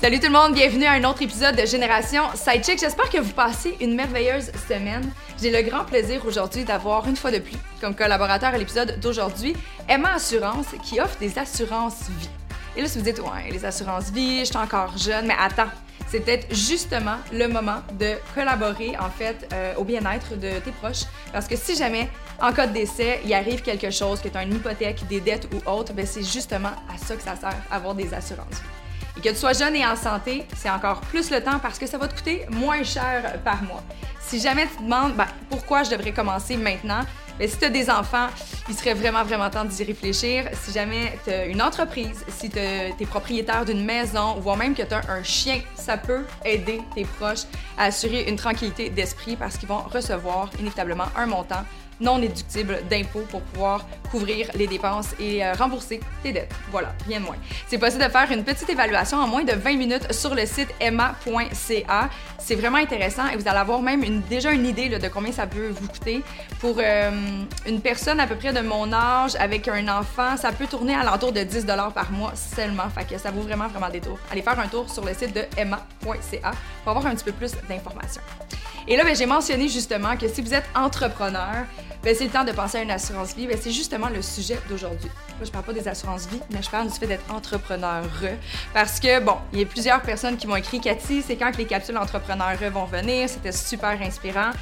Salut tout le monde, bienvenue à un autre épisode de Génération Sidechick. J'espère que vous passez une merveilleuse semaine. J'ai le grand plaisir aujourd'hui d'avoir une fois de plus comme collaborateur à l'épisode d'aujourd'hui Emma Assurance qui offre des assurances vie. Et là, si vous dites, ouais, les assurances vie, je suis encore jeune, mais attends, c'est peut-être justement le moment de collaborer en fait euh, au bien-être de tes proches. Parce que si jamais, en cas de décès, il arrive quelque chose, que tu as une hypothèque, des dettes ou autre, ben c'est justement à ça que ça sert, avoir des assurances. Et que tu sois jeune et en santé, c'est encore plus le temps parce que ça va te coûter moins cher par mois. Si jamais tu te demandes ben, pourquoi je devrais commencer maintenant, bien, si tu as des enfants, il serait vraiment, vraiment temps d'y réfléchir. Si jamais tu as une entreprise, si tu es propriétaire d'une maison, voire même que tu as un chien, ça peut aider tes proches à assurer une tranquillité d'esprit parce qu'ils vont recevoir inévitablement un montant non déductible d'impôts pour pouvoir couvrir les dépenses et euh, rembourser tes dettes. Voilà, rien de moins. C'est possible de faire une petite évaluation en moins de 20 minutes sur le site emma.ca. C'est vraiment intéressant et vous allez avoir même déjà une idée de combien ça peut vous coûter. Pour euh, une personne à peu près de mon âge avec un enfant, ça peut tourner à l'entour de 10 par mois seulement. Fait que ça vaut vraiment, vraiment des tours. Allez faire un tour sur le site de emma.ca pour avoir un petit peu plus d'informations. Et là, ben, j'ai mentionné justement que si vous êtes entrepreneur, ben, c'est le temps de penser à une assurance vie. Ben, c'est justement le sujet d'aujourd'hui. Moi, je parle pas des assurances vie, mais je parle du fait d'être entrepreneur. Parce que, bon, il y a plusieurs personnes qui m'ont écrit Cathy, c'est quand que les capsules entrepreneurs vont venir? C'était super inspirant.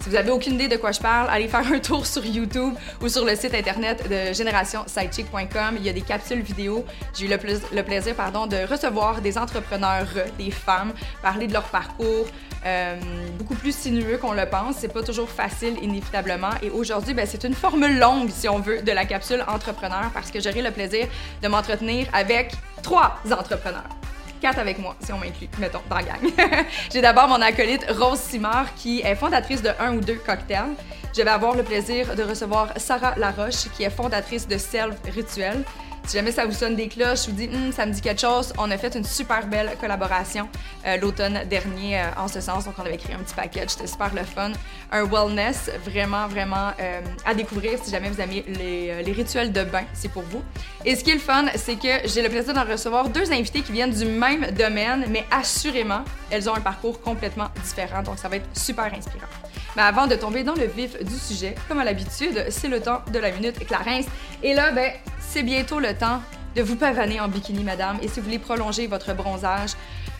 Si vous avez aucune idée de quoi je parle, allez faire un tour sur YouTube ou sur le site internet de générationsidechick.com. Il y a des capsules vidéo. J'ai eu le, le plaisir pardon, de recevoir des entrepreneurs, des femmes, parler de leur parcours, euh, beaucoup plus sinueux qu'on le pense. C'est pas toujours facile, inévitablement. Et aujourd'hui, ben, c'est une formule longue, si on veut, de la capsule entrepreneur parce que j'aurai le plaisir de m'entretenir avec trois entrepreneurs quatre avec moi, si on m'inclut, mettons, dans la gang. J'ai d'abord mon acolyte Rose Simard, qui est fondatrice de un ou deux cocktails. Je vais avoir le plaisir de recevoir Sarah Laroche, qui est fondatrice de Self Rituel. Si jamais ça vous sonne des cloches, vous dis, hum, ça me dit quelque chose, on a fait une super belle collaboration euh, l'automne dernier euh, en ce sens. Donc, on avait créé un petit package, c'était super le fun. Un wellness vraiment, vraiment euh, à découvrir si jamais vous aimez les, rituels de bain, c'est pour vous. Et ce qui est le fun, c'est que j'ai le plaisir d'en recevoir deux invités qui viennent du même domaine, mais assurément, elles ont un parcours complètement différent. Donc, ça va être super inspirant. Mais avant de tomber dans le vif du sujet, comme à l'habitude, c'est le temps de la minute Clarence. Et là, ben, c'est bientôt le temps de vous pavaner en bikini, madame. Et si vous voulez prolonger votre bronzage,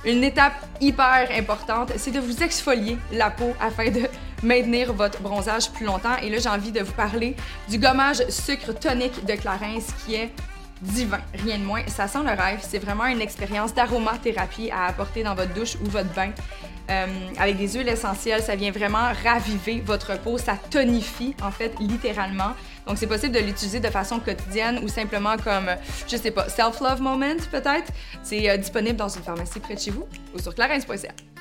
une étape hyper importante, c'est de vous exfolier la peau afin de maintenir votre bronzage plus longtemps. Et là, j'ai envie de vous parler du gommage sucre tonique de Clarins qui est divin, rien de moins. Ça sent le rêve. C'est vraiment une expérience d'aromathérapie à apporter dans votre douche ou votre bain. Euh, avec des huiles essentielles, ça vient vraiment raviver votre peau, ça tonifie en fait littéralement. Donc c'est possible de l'utiliser de façon quotidienne ou simplement comme, je sais pas, self-love moment peut-être. C'est euh, disponible dans une pharmacie près de chez vous ou sur clarence.ca.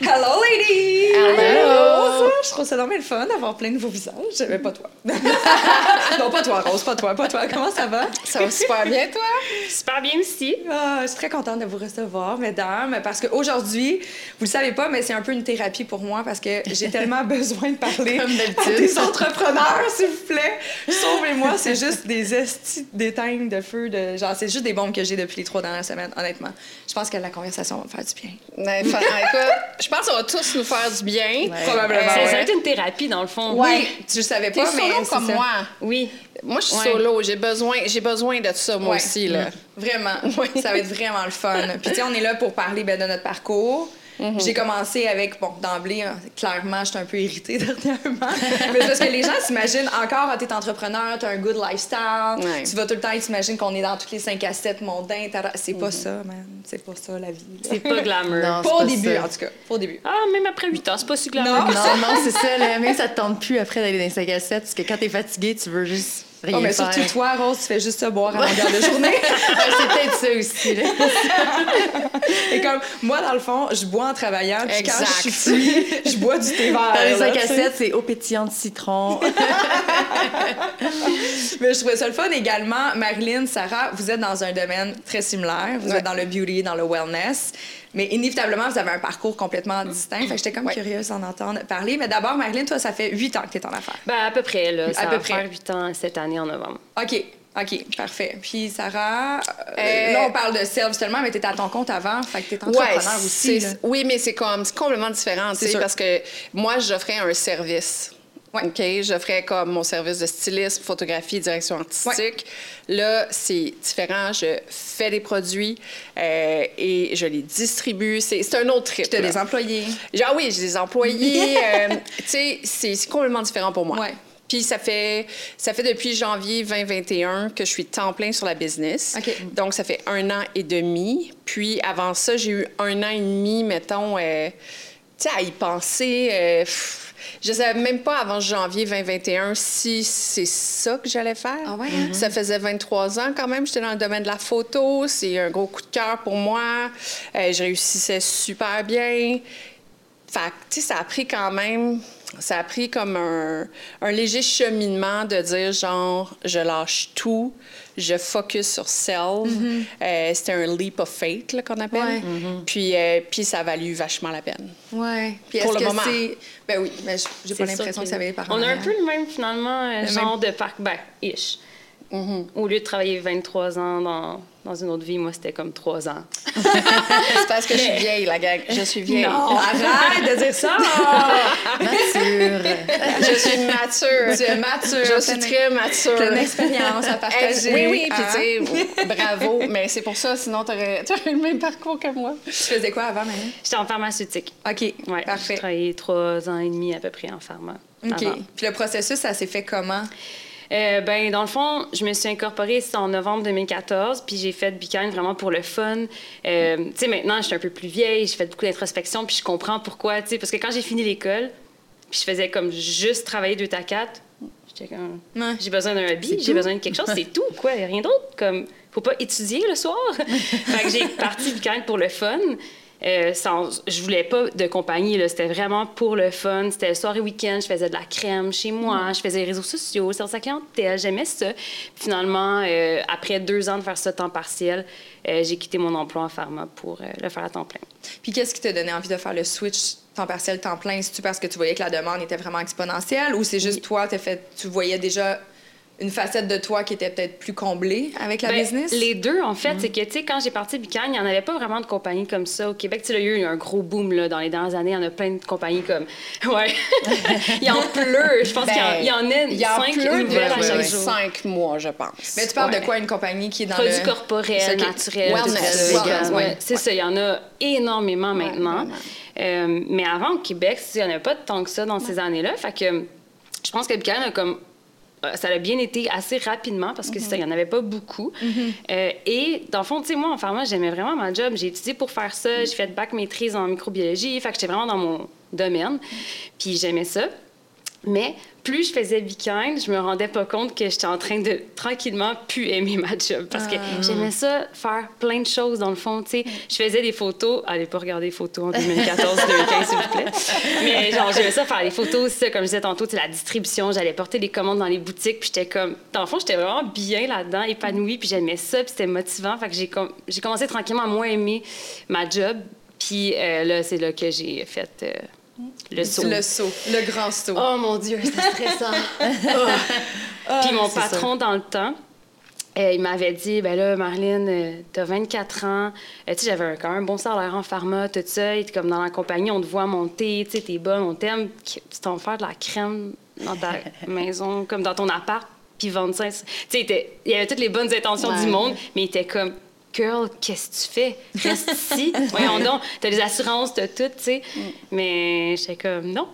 Hello, ladies! Hello! Je trouve ça normal le fun d'avoir plein de nouveaux visages. Mais pas toi. non, pas toi, Rose, pas toi, pas toi. Comment ça va? Ça va super bien, toi? Super bien aussi. Ah, je suis très contente de vous recevoir, mesdames, parce qu'aujourd'hui, vous le savez pas, mais c'est un peu une thérapie pour moi parce que j'ai tellement besoin de parler à des entrepreneurs, s'il vous plaît. Sauvez-moi, c'est juste des estis d'éteignes de feu. De... Genre, c'est juste des bombes que j'ai depuis les trois dernières semaines, honnêtement. Je pense que la conversation va me faire du bien. Ben, écoute, je pense qu'on va tous nous faire du bien. Probablement. Ça va être une thérapie, dans le fond. Oui, tu le savais pas, mais. Solo comme moi. Oui. Moi, je suis solo. J'ai besoin, j'ai besoin de ça, moi aussi. Là. Vraiment. Ça va être vraiment le fun. Puis, tu sais, on est là pour parler ben, de notre parcours. Mhm. J'ai commencé avec, bon, d'emblée, hein, clairement, j'étais un peu irritée dernièrement. mais parce que les gens s'imaginent encore, ah, t'es entrepreneur, t'as un good lifestyle, tu vas tout le temps, ils s'imaginent qu'on est dans toutes les 5 à 7 mondains. C'est pas mhm. ça, man. C'est pas ça, la vie. C'est pas glamour. pas au début, en tout cas. Pas au début. Ah, même après 8 ans, c'est pas si glamour. Non, non, non c'est ça. Même ça te tente plus après d'aller dans les 5 à 7, parce que quand t'es fatigué, tu veux juste rien Oh, mais faire. surtout toi, Rose, tu fais juste ça boire à longueur de journée. C'est peut-être ça aussi. là. Et comme moi, dans le fond, je bois en travaillant. Puis quand je suis je bois du thé vert. Dans les là, 5 à tu sais. 7, c'est eau pétillante citron. Mais je trouvais ça le fun également. Marilyn, Sarah, vous êtes dans un domaine très similaire. Vous Ouais. êtes dans le beauty, dans le wellness. Mais inévitablement, vous avez un parcours complètement distinct. Fait que j'étais comme Ouais. curieuse d'en entendre parler. Mais d'abord, Marilyn, toi, ça fait huit ans que tu es en affaires. Ben, à peu près, là. Ça À peu près. 8 ans cette année en novembre. OK. OK, parfait. Puis Sarah, euh, Euh, là, on parle de self seulement, mais tu étais à ton compte avant. Fait que tu es Ouais, entrepreneur aussi. là. oui, mais c'est comme complètement différent, tu sais, parce que moi, j'offrais un service. Ouais. OK, j'offrais comme mon service de stylisme, photographie, direction artistique. Là, c'est différent. Je fais des produits euh, et je les distribue. C'est un autre trip. Tu as des employés. Genre, oui, j'ai des employés. euh, tu sais, c'est c'est complètement différent pour moi. Ouais. Puis ça fait, ça fait depuis janvier 2021 que je suis temps plein sur la business. OK. Donc, ça fait un an et demi. Puis avant ça, j'ai eu un an et demi, mettons, euh, tu sais, à y penser. euh, pff, je savais même pas avant janvier 2021 si c'est ça que j'allais faire. Ah ouais, hein? Ça faisait 23 ans quand même. J'étais dans le domaine de la photo. C'est un gros coup de cœur pour moi. Euh, je réussissais super bien. Fait que, tu sais, ça a pris quand même, ça a pris comme un, un léger cheminement de dire, genre, je lâche tout, je focus sur self. Euh, C'était un leap of faith, qu'on appelle. Ouais. Puis, euh, puis ça a valu vachement la peine. Ouais. Puis Pour est-ce le que moment. c'est. Ben oui, mais j'ai pas l'impression que ça les parents. On a un peu le même, finalement, euh, Le genre de parc ben, ish. Mm-hmm. Au lieu de travailler 23 ans dans, dans une autre vie, moi, c'était comme 3 ans. C'est parce que je suis vieille, la gang. Je suis vieille. Non, arrête de dire ça! Mature. Je suis mature. tu es mature. Je suis très mature. Pleine d'expérience à partager. oui, oui, puis hein? tu sais, bravo. Mais c'est pour ça, sinon, tu aurais, le même parcours que moi. Tu faisais quoi avant, Marie? J'étais en pharmaceutique. OK, Ouais, J'ai parfait. travaillé 3 ans et demi à peu près en pharma. OK. avant. Puis le processus, ça s'est fait comment? Euh, ben, dans le fond, je me suis incorporée c'est en novembre 2014, puis j'ai fait Bicane vraiment pour le fun. Euh, tu sais, maintenant, je suis un peu plus vieille, j'ai fait beaucoup d'introspection, puis je comprends pourquoi, tu sais, parce que quand j'ai fini l'école, puis je faisais comme juste travailler deux à quatre, j'étais comme, Ouais. j'ai besoin d'un hobby, j'ai besoin de quelque chose, c'est tout, quoi, rien d'autre, comme, faut pas étudier le soir. fait que j'ai parti Bicane pour le fun. Euh, sans, je voulais pas de compagnie, là. c'était vraiment pour le fun. C'était le soir et week-end, je faisais de la crème chez moi, je faisais les réseaux sociaux, service à clientèle, j'aimais ça. Finalement, euh, après deux ans de faire ça temps partiel, euh, j'ai quitté mon emploi en pharma pour euh, le faire à temps plein. Puis qu'est-ce qui t'a donné envie de faire le switch temps partiel, temps plein? C'est-tu parce que tu voyais que la demande était vraiment exponentielle ou c'est juste toi, t'as fait, tu voyais déjà une facette de toi qui était peut-être plus comblée avec la Ben, business? Les deux, en fait, c'est que, tu sais, quand j'ai parti Bican, il n'y en avait pas vraiment de compagnies comme ça au Québec. Tu sais, là, il y a eu un gros boom, là, dans les dernières années. Il y en a plein de compagnies comme... Ouais. il y en pleut. Je pense qu'il y en- il y en a Il y en cinq pleut nouvelles à chaque jour. cinq mois, je pense. Mais tu parles Ouais. de quoi, une compagnie qui est dans Produits le... corporels, C'est ok. naturels, Wellness, wellness, Ouais, ouais. C'est ça, il y en a énormément maintenant. Euh, mais avant, au Québec, il n'y en avait pas tant que ça dans ces années-là. Fait que je pense que Buchanan a comme ça a bien été assez rapidement parce que ça, il n'y en avait pas beaucoup. Euh, et dans le fond, tu sais, moi, en pharma, j'aimais vraiment ma job. J'ai étudié pour faire ça. J'ai fait bac maîtrise en microbiologie. Fait que j'étais vraiment dans mon domaine. Puis j'aimais ça. Mais plus je faisais Bikind, je me rendais pas compte que j'étais en train de tranquillement plus aimer ma job parce que j'aimais ça faire plein de choses dans le fond, tu sais. Je faisais des photos, allez pas regarder les photos en 2014 2015 s'il vous plaît. Mais genre j'aimais ça faire des photos, ça comme je disais tantôt, c'est la distribution, j'allais porter des commandes dans les boutiques, puis j'étais comme dans le fond, j'étais vraiment bien là-dedans, épanouie, puis j'aimais ça, puis c'était motivant, fait que j'ai com- j'ai commencé tranquillement à moins aimer ma job. Puis euh, là, c'est là que j'ai fait euh, le saut. Le saut, le grand saut. Oh mon Dieu, c'était stressant. Puis mon c'est patron, dans le temps, euh, il m'avait dit, ben là, Marlène, euh, t'as 24 ans. Euh, tu sais, j'avais un- quand même un bon salaire en pharma, tout ça. Et comme dans la compagnie, on te voit monter, tu sais, t'es bonne, on t'aime. Tu t'en faire de la crème dans ta maison, comme dans ton appart, puis vendre ça. Tu sais, il y avait toutes les bonnes intentions Ouais. du monde, mais il était comme, girl, qu'est-ce que tu fais? Reste ici. Voyons donc, t'as des assurances, t'as tout, tu sais. Mais j'étais comme, non.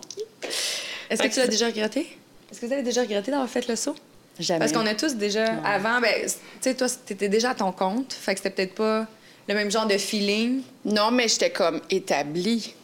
Est-ce que tu l'as déjà regretté? Est-ce que vous avez déjà regretté d'avoir fait le saut? Jamais. Parce qu'on a tous déjà, avant, ben, tu sais, toi, t'étais déjà à ton compte, fait que c'était peut-être pas le même genre de feeling. Non, mais j'étais comme établie.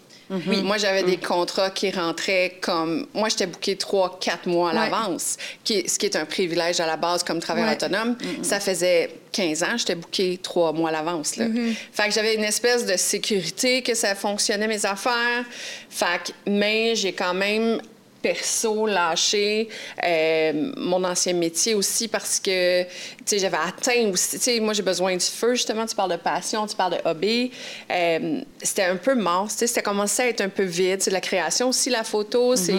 Oui. Moi, j'avais des contrats qui rentraient comme. Moi, j'étais booké trois, quatre mois à Ouais. l'avance, qui, ce qui est un privilège à la base comme travailleur Ouais. autonome. Ça faisait 15 ans, j'étais booké trois mois à l'avance. là. Fait que j'avais une espèce de sécurité que ça fonctionnait, mes affaires. Fait que, mais j'ai quand même perso lâché euh, mon ancien métier aussi parce que tu sais j'avais atteint aussi tu sais moi j'ai besoin du feu justement tu parles de passion tu parles de hobby Euh, c'était un peu mort tu sais c'était commencé à être un peu vide c'est la création aussi la photo c'est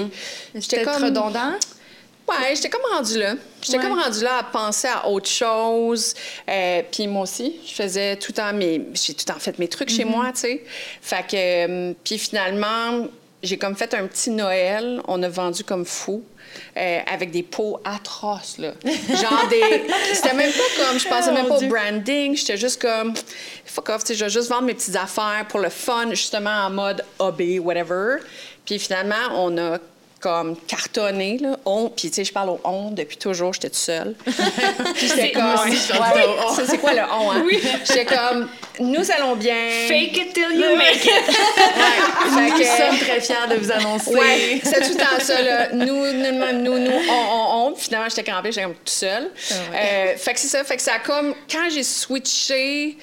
C'était redondant? Ouais, j'étais comme rendue là. J'étais Ouais. comme rendue là à penser à autre chose. Euh, puis moi aussi, je faisais tout le temps mes... J'ai tout le temps fait mes trucs chez moi, tu sais. Fait que... puis finalement, j'ai comme fait un petit Noël. On a vendu comme fou. euh, avec des pots atroces, là. Genre des... C'était même pas comme... Je pensais même pas au branding. J'étais juste comme... Fuck off, tu sais, je vais juste vendre mes petites affaires pour le fun, justement en mode hobby, whatever. Puis finalement, on a comme cartonné, là. On, puis tu sais, je parle au on depuis toujours, j'étais toute seule. puis j'étais C'est- comme... Ouais, c'est quoi le on, hein? Oui. J'étais comme, nous allons bien. Fake it till you make it. Ouais. Nous que- sommes très fiers de vous annoncer. Ouais, c'est tout le temps ça, là. Nous, nous, nous, nous, on, on, on. Finalement, j'étais crampée, j'étais comme toute seule. Euh, fait que c'est ça. Fait que ça a comme... Quand j'ai switché,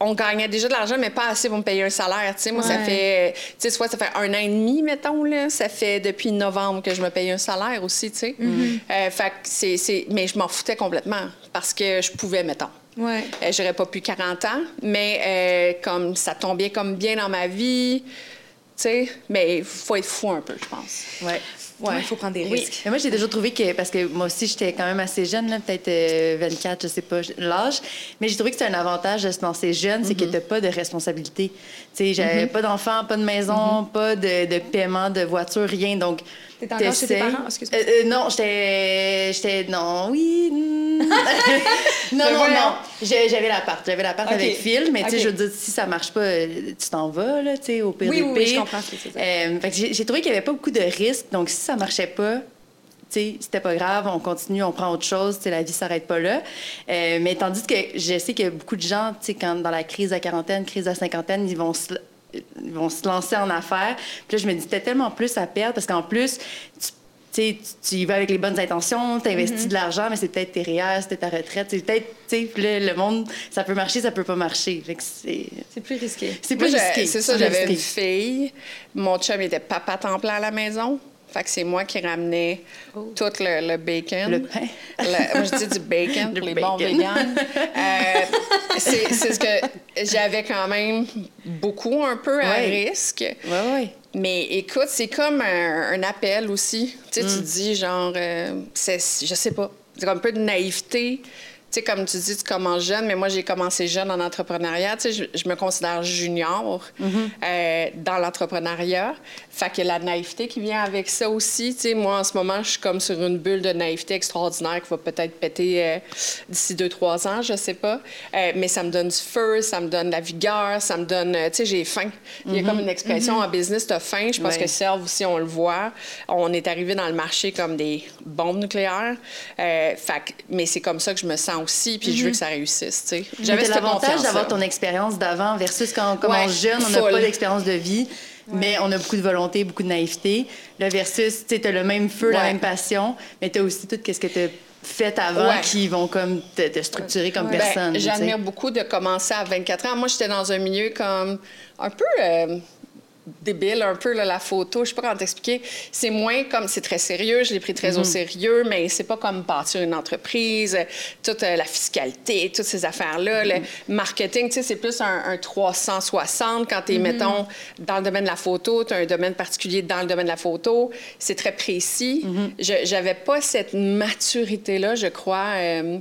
on gagnait déjà de l'argent, mais pas assez pour me payer un salaire, tu sais. Moi, ça fait... Tu sais, soit ça fait un an et demi, mettons, là. Ça fait depuis novembre que je me paye un salaire aussi, tu sais. Euh, fait que c'est... c'est- Mais je m'en foutais complètement parce que je pouvais, mettons. Ouais. Euh, J'aurais pas plus 40 ans, mais euh, comme ça tombait comme bien dans ma vie, tu sais, mais il faut être fou un peu, je pense. Ouais. Ouais, il faut prendre des Oui. risques. Mais moi, j'ai toujours trouvé que, parce que moi aussi, j'étais quand même assez jeune, là, peut-être euh, 24, je sais pas l'âge, mais j'ai trouvé que c'est un avantage de se lancer jeune, c'est que t'as pas de responsabilité. Tu sais, j'avais pas d'enfant, pas de maison, pas de, de paiement de voiture, rien. Donc, T'es encore chez tes parents? Excuse-moi. Euh, euh, non, j'étais. J'étais. Non, oui. non, non, voyons. non. J'ai- J'avais l'appart. J'avais l'appart Ok. avec Phil, mais tu sais, je veux dire, si ça marche pas, euh, tu t'en vas, là, tu sais, au pire Oui, des oui, oui, je comprends. Euh, fait que j'ai trouvé qu'il n'y avait pas beaucoup de risques. Donc, si ça marchait pas, c'était pas grave, on continue, on prend autre chose, tu sais, la vie s'arrête pas là. Euh, mais tandis que je sais que beaucoup de gens, tu sais, quand dans la crise à quarantaine, crise à cinquantaine, ils vont se, ils vont se lancer en affaires. Puis là, je me dis, t'as tellement plus à perdre parce qu'en plus, tu tu y vas avec les bonnes intentions, tu investis de l'argent, mais c'est peut-être tes REER, c'est peut-être ta retraite, c'est peut-être, tu sais, puis là, le monde, ça peut marcher, ça peut pas marcher. C'est C'est plus risqué. c'est plus risqué. C'est ça, j'avais une fille. Mon chum était papa temps plein à la maison. Fait que c'est moi qui ramenais tout le, le bacon. Le pain? Le- moi, je dis du bacon pour les bons véganes. Euh, c'est ce que j'avais quand même beaucoup un peu à risque. Ouais, ouais. Mais écoute, c'est comme un, un appel aussi. Tu sais, tu Mm. dis genre, euh, c'est- je sais pas, c'est comme un peu de naïveté. Sais, comme tu dis, tu commences jeune, mais moi, j'ai commencé jeune en entrepreneuriat. Tu sais, je, je me considère junior Mm-hmm. euh, dans l'entrepreneuriat. Fait que la naïveté qui vient avec ça aussi. Tu sais, moi, en ce moment, je suis comme sur une bulle de naïveté extraordinaire qui va peut-être péter euh, d'ici deux, trois ans, je sais pas. Euh, mais ça me donne du feu, ça me donne de la vigueur, ça me donne... Tu sais, j'ai faim. Il y a comme une expression en business, t'as faim. Je pense Ouais. que Serve aussi, on le voit. On est arrivé dans le marché comme des bombes nucléaires. Fait que- mais c'est comme ça que je me sens aussi, puis je veux que ça réussisse, tu sais. J'avais l'avantage d'avoir ton expérience d'avant versus quand on commence Ouais, jeune, on n'a pas d'expérience de vie, mais on a beaucoup de volonté, beaucoup de naïveté. Le versus, tu as le même feu, la même passion, mais tu as aussi tout ce que tu as fait avant Ouais. qui vont comme te, te structurer comme Ben, personne. J'admire beaucoup de commencer à 24 ans. Moi, j'étais dans un milieu comme un peu euh, débile, un peu là, la photo. Je sais pas comment t'expliquer. C'est moins comme c'est très sérieux. Je l'ai pris très au sérieux, mais c'est pas comme bâtir une entreprise, toute euh, la fiscalité, toutes ces affaires-là. Mhm. Le marketing, tu sais, c'est plus un, un 360 quand Mhm. tu es, mettons, dans le domaine de la photo. Tu as un domaine particulier dans le domaine de la photo. C'est très précis. Je J'avais pas cette maturité-là, je crois. euh,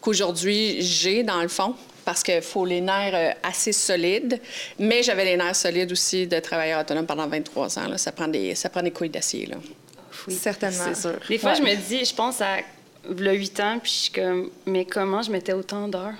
qu'aujourd'hui j'ai dans le fond parce qu'il faut les nerfs euh, assez solides. Mais j'avais les nerfs solides aussi de travailleur autonome pendant 23 ans. Là. Ça, prend des, ça prend des couilles d'acier. Là. Certainement. C'est sûr. Des fois, Ouais. je me dis, je pense à le 8 ans, puis je suis comme, mais comment je mettais autant d'heures?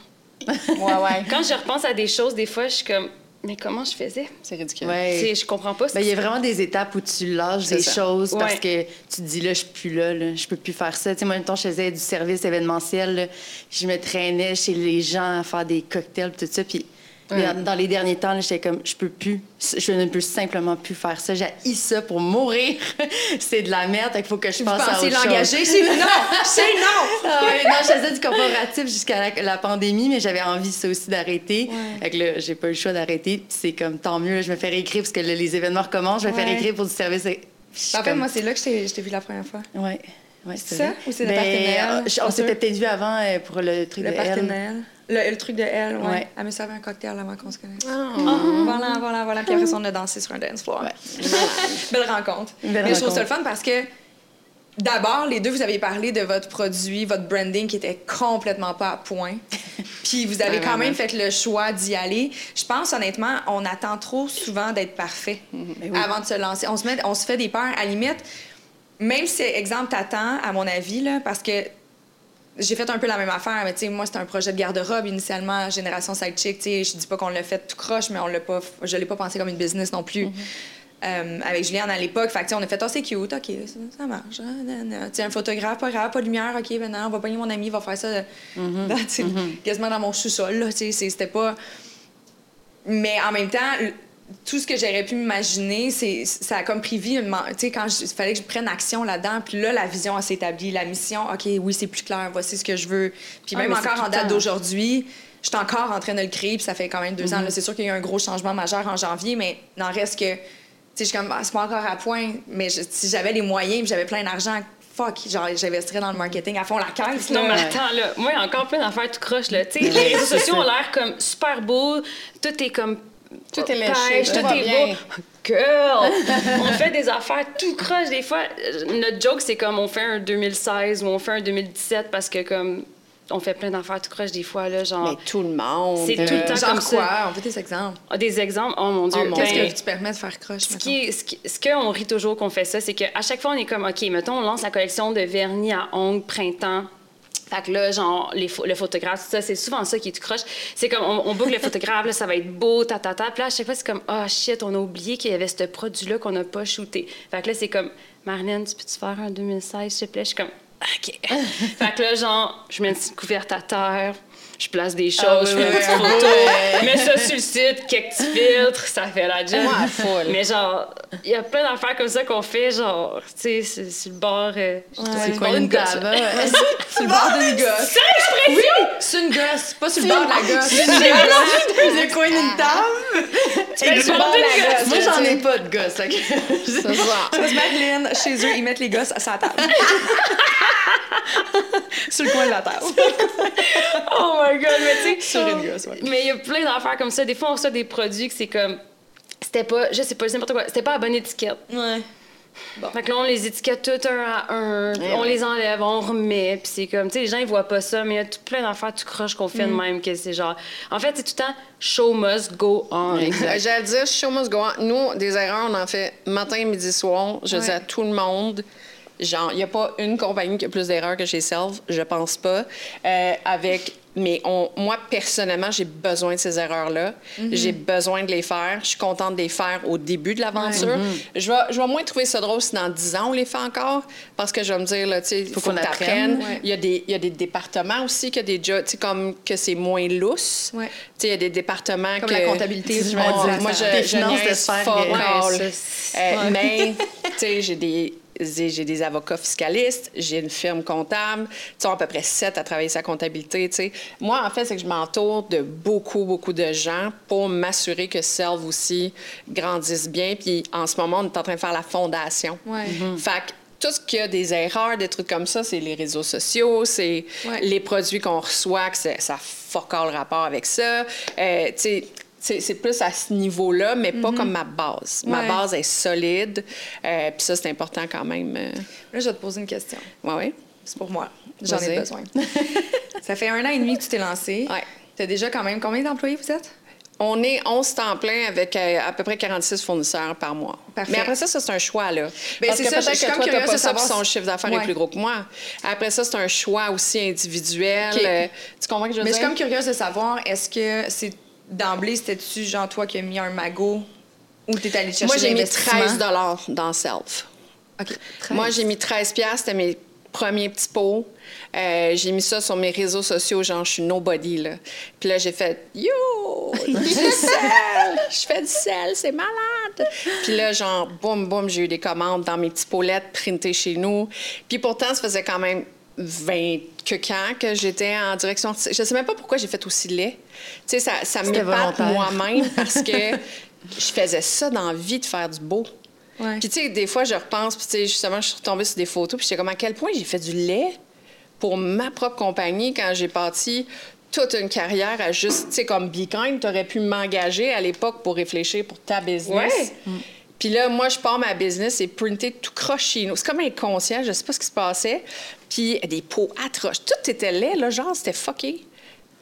Ouais, ouais. Quand je repense à des choses, des fois, je suis comme, mais comment je faisais? C'est ridicule. Ouais. Tu sais, Je comprends pas. Ben, il y a vraiment des étapes où tu lâches des ça. choses parce que tu te dis là, je suis plus là, là, je peux plus faire ça. Tu sais, moi, en même temps, je faisais du service événementiel. là. je me traînais chez les gens à faire des cocktails, tout ça. Puis Dans, dans les derniers temps, j'étais comme, je peux plus, je ne peux simplement plus faire ça. J'ai ça pour mourir. c'est de la merde, il faut que je passe à autre l'engager? C'est non! C'est non! Ah ouais, non, je faisais du corporatif jusqu'à la, la pandémie, mais j'avais envie ça aussi d'arrêter. Fait que là, j'ai pas eu le choix d'arrêter. Puis c'est comme tant mieux, je me fais réécrire parce que là, les événements recommencent, je me fais Ouais. réécrire pour du service. En fait, comme- moi, c'est là que je t'ai vu la première fois. Ouais. Ouais, C'est vrai. ça? Ou c'est le Ben, euh, On s'était peut-être vu avant euh, pour le truc Le de Elle. Le, le truc de elle, ouais. Ouais. Elle me servait un cocktail avant qu'on se connaisse. Ah. Voilà, voilà, voilà. Puis après ça, on a dansé sur un dance floor. Belle rencontre. Belle Mais je trouve ça le fun parce que d'abord, les deux, vous avez parlé de votre produit, votre branding qui était complètement pas à point. Puis vous avez Ouais, quand même fait le choix d'y aller. Je pense honnêtement, on attend trop souvent d'être parfait oui. avant de se lancer. On se, met, on se fait des peurs. À la limite, même si, exemple, t'attends, à mon avis, là, parce que j'ai fait un peu la même affaire, mais tu sais, moi, c'était un projet de garde-robe initialement, Génération Sidechick. Tu sais, je dis pas qu'on l'a fait tout croche, mais on l'a pas, je l'ai pas pensé comme une business non plus. Euh, avec Juliane à l'époque, fait que, on a fait, oh, c'est cute, ok, ça, ça marche. hein, un photographe, pas grave, pas de lumière, ok, ben non, on va pogner mon ami, il va faire ça dans- tu sais, quasiment dans mon sous-sol, là, tu sais, c'est- c'était pas. Mais en même temps, tout ce que j'aurais pu m'imaginer, c'est ça a comme pris vie. Tu sais, quand il fallait que je prenne action là-dedans, puis là, la vision s'est établie. La mission, OK, oui, c'est plus clair, voici ce que je veux. Puis Ah, même c'est encore en date d'aujourd'hui, je suis encore en train de le créer, puis ça fait quand même deux ans. Mm-hmm. là. C'est sûr qu'il y a eu un gros changement majeur en janvier, mais n'en reste que. Tu sais, je suis comme, ah, c'est pas encore à point, mais je- si j'avais les moyens, puis j'avais plein d'argent, fuck, genre, j'investirais dans le marketing à fond la caisse. Non, mais attends, là, moi, il y a encore plein d'affaires tout croche, là. Tu sais, les réseaux sociaux ont l'air comme super beaux, tout est comme. Tout est léché, pêche, tout est bien. beau. Girl! on fait des affaires tout croche des fois. euh, Notre joke, c'est comme on fait un 2016 ou on fait un 2017 parce que, comme, on fait plein d'affaires tout croche des fois, là, genre. Mais tout le monde. C'est tout le temps Genre comme ça. quoi? On fait des exemples. Ah, Des exemples, oh mon Dieu. Oh mon Qu'est-ce Ben, que tu permets de faire croche, Ce qui ce qui- ce qu'on rit toujours qu'on fait ça, c'est qu'à chaque fois, on est comme, OK, mettons, on lance la collection de vernis à ongles printemps. Fait que là, genre, les le photographe, ça, c'est souvent ça qui est tout croche. C'est comme, on, book le photographe, là, ça va être beau, ta, ta, ta. Puis là, à chaque fois, c'est comme, ah, shit, on a oublié qu'il y avait ce produit-là qu'on n'a pas shooté. Fait que là, c'est comme, Marlène, tu peux-tu faire un 2016, s'il te plaît? Je suis comme, OK. fait que là, genre, je mets une petite couverte à terre, je place des choses, Ah oui, je fais oui, petite oui. photo, mets ça sur le site, quelques petits filtres, ça fait la job. Ouais, full. Mais genre, il y a plein d'affaires comme ça qu'on fait, genre, tu sais, c'est sur le bord. euh, le C'est quoi d'une une gosse. Sur le bord d'une gosse. Oui, c'est une gosse, pas sur le bord de la gosse. C'est une gosse. C'est quoi une table? Fais sur le bord d'une gosse. Moi, j'en ai pas de gosse. fait que- Ce soir. Parce que Madeleine, chez eux, ils mettent les gosses à sa table. sur le coin de la table. Oh my god, mais tu sais. Sur une gosse, ouais. Mais il y a plein d'affaires comme ça. Des fois, on reçoit des produits que c'est comme. C'était pas, je sais pas, c'est n'importe quoi. C'était pas à bonne étiquette. Ouais. Fait que là, on les étiquette tout un à un, on les enlève, on remet, puis c'est comme, tu sais, les gens, ils voient pas ça, mais il y a tout plein d'affaires tout croche qu'on fait de même, que c'est genre. En fait, c'est tout le temps show must go on. Euh, J'allais dire, show must go on. Nous, des erreurs, on en fait matin, midi, soir. Je dis à tout le monde. Genre, il n'y a pas une compagnie qui a plus d'erreurs que chez Self, je pense pas. Euh, avec, mais on, moi, personnellement, j'ai besoin de ces erreurs-là. J'ai besoin de les faire. Je suis contente de les faire au début de l'aventure. je, vais, je vais moins trouver ça drôle si dans 10 ans, on les fait encore. Parce que je vais me dire, là, tu sais, il faut, qu'on apprenne. Il y, a des- il y a des départements aussi qui a des jobs, tu sais, comme que c'est moins lousse. Ouais. Tu sais, il y a des départements Comme que... la comptabilité, je me moi, je, Tes je finances de ouais, all. ça, Euh, Mais, tu sais, j'ai des... J'ai des avocats fiscalistes, j'ai une firme comptable, tu sais, à peu près sept à travailler sa comptabilité, tu sais. Moi, en fait, c'est que je m'entoure de beaucoup, beaucoup de gens pour m'assurer que Selve aussi grandisse bien. Puis en ce moment, on est en train de faire la fondation. Ouais. Fait que tout ce qui a des erreurs, des trucs comme ça, c'est les réseaux sociaux, c'est Ouais. les produits qu'on reçoit, que ça a fuck all rapport avec ça. Euh, tu sais, c'est plus à ce niveau-là, mais pas comme ma base. Ma base est solide. Euh, Puis ça, c'est important quand même. euh, Là, je vais te poser une question. ouais, ouais. C'est pour moi. J'en ai besoin. ça fait un an et demi que tu t'es lancé. Ouais. Tu as déjà quand même combien d'employés vous êtes? On est 11 temps plein avec euh, à peu près 46 fournisseurs par mois. Parfait. Mais après ça, ça, c'est un choix, là. Ben, Parce c'est que ça, je peut-être que toi, t'as pas ça, puis son chiffre d'affaires Ouais. est plus gros que moi. Après ça, c'est un choix aussi individuel. Euh, tu comprends ce que je veux Mais je dire? suis comme curieuse de savoir, est-ce que c'est d'emblée, c'était-tu genre toi qui as mis un magot ou t'es allé chercher Moi, j'ai mis l'investissement? 13 dans Self. OK. 13. Moi, j'ai mis 13 piastres, c'était mes premiers petits pots. Euh, j'ai mis ça sur mes réseaux sociaux, genre, je suis nobody, là. Puis là, j'ai fait « Yo! du sel! Je fais du sel, c'est malade! Puis là, genre, boum, boum, j'ai eu des commandes dans mes petites polettes printées chez nous. Puis pourtant, ça faisait quand même 20 que quand que j'étais en direction. Je sais même pas pourquoi j'ai fait aussi laid. Tu sais, ça, ça m'épate moi-même parce que je faisais ça dans la vie de faire du beau. Puis tu sais, des fois, je repense, puis tu sais, justement, je suis retombée sur des photos, puis j'étais comme à quel point j'ai fait du lait pour ma propre compagnie quand j'ai parti toute une carrière à juste, tu sais, comme Be Kind, tu aurais pu m'engager à l'époque pour réfléchir pour ta business. Puis là, moi, je pars ma business et printer tout nous. C'est comme inconscient, je sais pas ce qui se passait. Puis des pots atroces. Tout était laid, là, genre, c'était fucké. Tu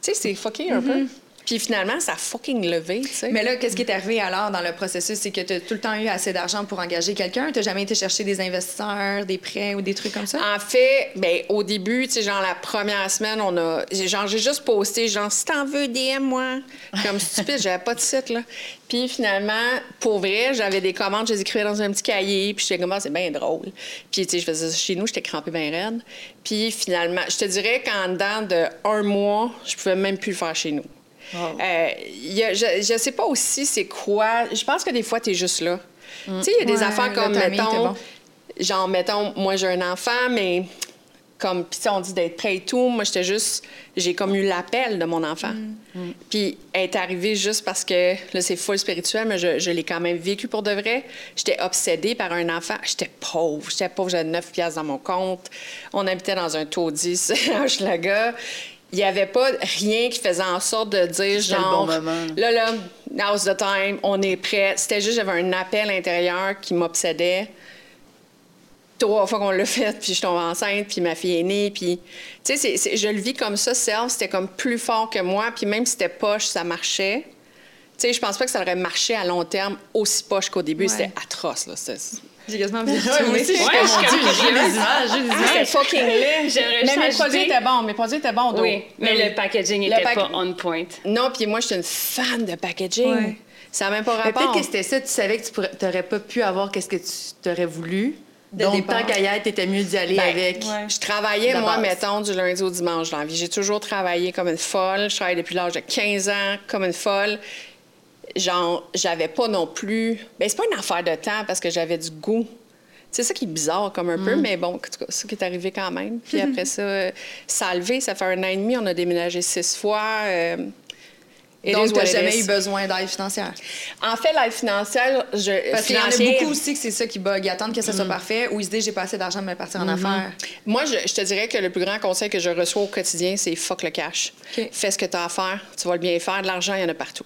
sais, c'est fucké un peu. Puis finalement, ça a fucking levé, tu sais. Mais là, qu'est-ce qui est arrivé alors dans le processus? C'est que tu as tout le temps eu assez d'argent pour engager quelqu'un? Tu jamais été chercher des investisseurs, des prêts ou des trucs comme ça? En fait, bien, au début, tu sais, genre la première semaine, on a... Genre, j'ai juste posté, genre, si t'en veux, DM, moi. Comme stupide, j'avais pas de site, là. Puis finalement, pour vrai, j'avais des commandes, je les écrivais dans un petit cahier, puis j'étais comme, ah, c'est bien drôle. Puis, tu sais, je faisais ça chez nous, j'étais crampée bien raide. Puis finalement, je te dirais qu'en dedans de un mois, je pouvais même plus le faire chez nous. Euh, je ne sais pas aussi c'est quoi. Je pense que des fois, tu es juste là. Mm. Tu sais, il y a des affaires comme, mettons, genre, mettons, moi, j'ai un enfant, mais comme, puis on dit d'être prêt et tout. Moi, j'étais juste, j'ai comme eu l'appel de mon enfant. Mm. Mm. Puis elle est arrivée juste parce que, là, c'est full spirituel, mais je, l'ai quand même vécu pour de vrai. J'étais obsédée par un enfant. J'étais pauvre. J'étais pauvre, j'avais 9 piastres dans mon compte. On habitait dans un taudis à Hochelaga il n'y avait pas rien qui faisait en sorte de dire genre le bon là là now's the time on est prêt. C'était juste j'avais un appel intérieur qui m'obsédait. Trois fois qu'on l'a fait puis je tombe enceinte puis ma fille est née puis tu sais je le vis comme ça self c'était comme plus fort que moi puis même si c'était poche ça marchait. Tu sais je pense pas que ça aurait marché à long terme aussi poche qu'au début c'était atroce là j'ai quasiment vu ça. Oui, aussi. Ouais, j'ai les images. J'ai les images. C'était fucking laid. Mais mes produits étaient bons. Mes produits étaient bons. Oui, mais le packaging n'était pas on point. Non, puis moi, j'étais une fan de packaging. Ça n'a même pas rapport. Peut-être que c'était ça. Tu savais que tu n'aurais pas pu avoir qu'est-ce que tu aurais voulu. De Donc, tant qu'à y t'étais mieux d'y aller ben, avec. Je travaillais, moi, mettons, du lundi au dimanche dans la vie. J'ai toujours travaillé comme une folle. Je travaille depuis l'âge de 15 ans comme une folle genre, j'avais pas non plus. Ben, c'est pas une affaire de temps parce que j'avais du goût. C'est ça qui est bizarre comme un peu, mm. mais bon, c'est ce qui est arrivé quand même. Puis après ça, ça a levé, ça fait un an et demi, on a déménagé six fois. Euh, donc, tu n'as jamais eu besoin d'aide financière? En fait, l'aide financière, je. Parce qu'il y en a beaucoup aussi que c'est ça qui bug. Ils attendent que ça soit mm. parfait ou ils se disent j'ai pas assez d'argent de me partir en mm-hmm. affaires. Moi, je, te dirais que le plus grand conseil que je reçois au quotidien, c'est fuck le cash. Fais ce que tu as à faire, tu vas le bien faire. De l'argent, il y en a partout.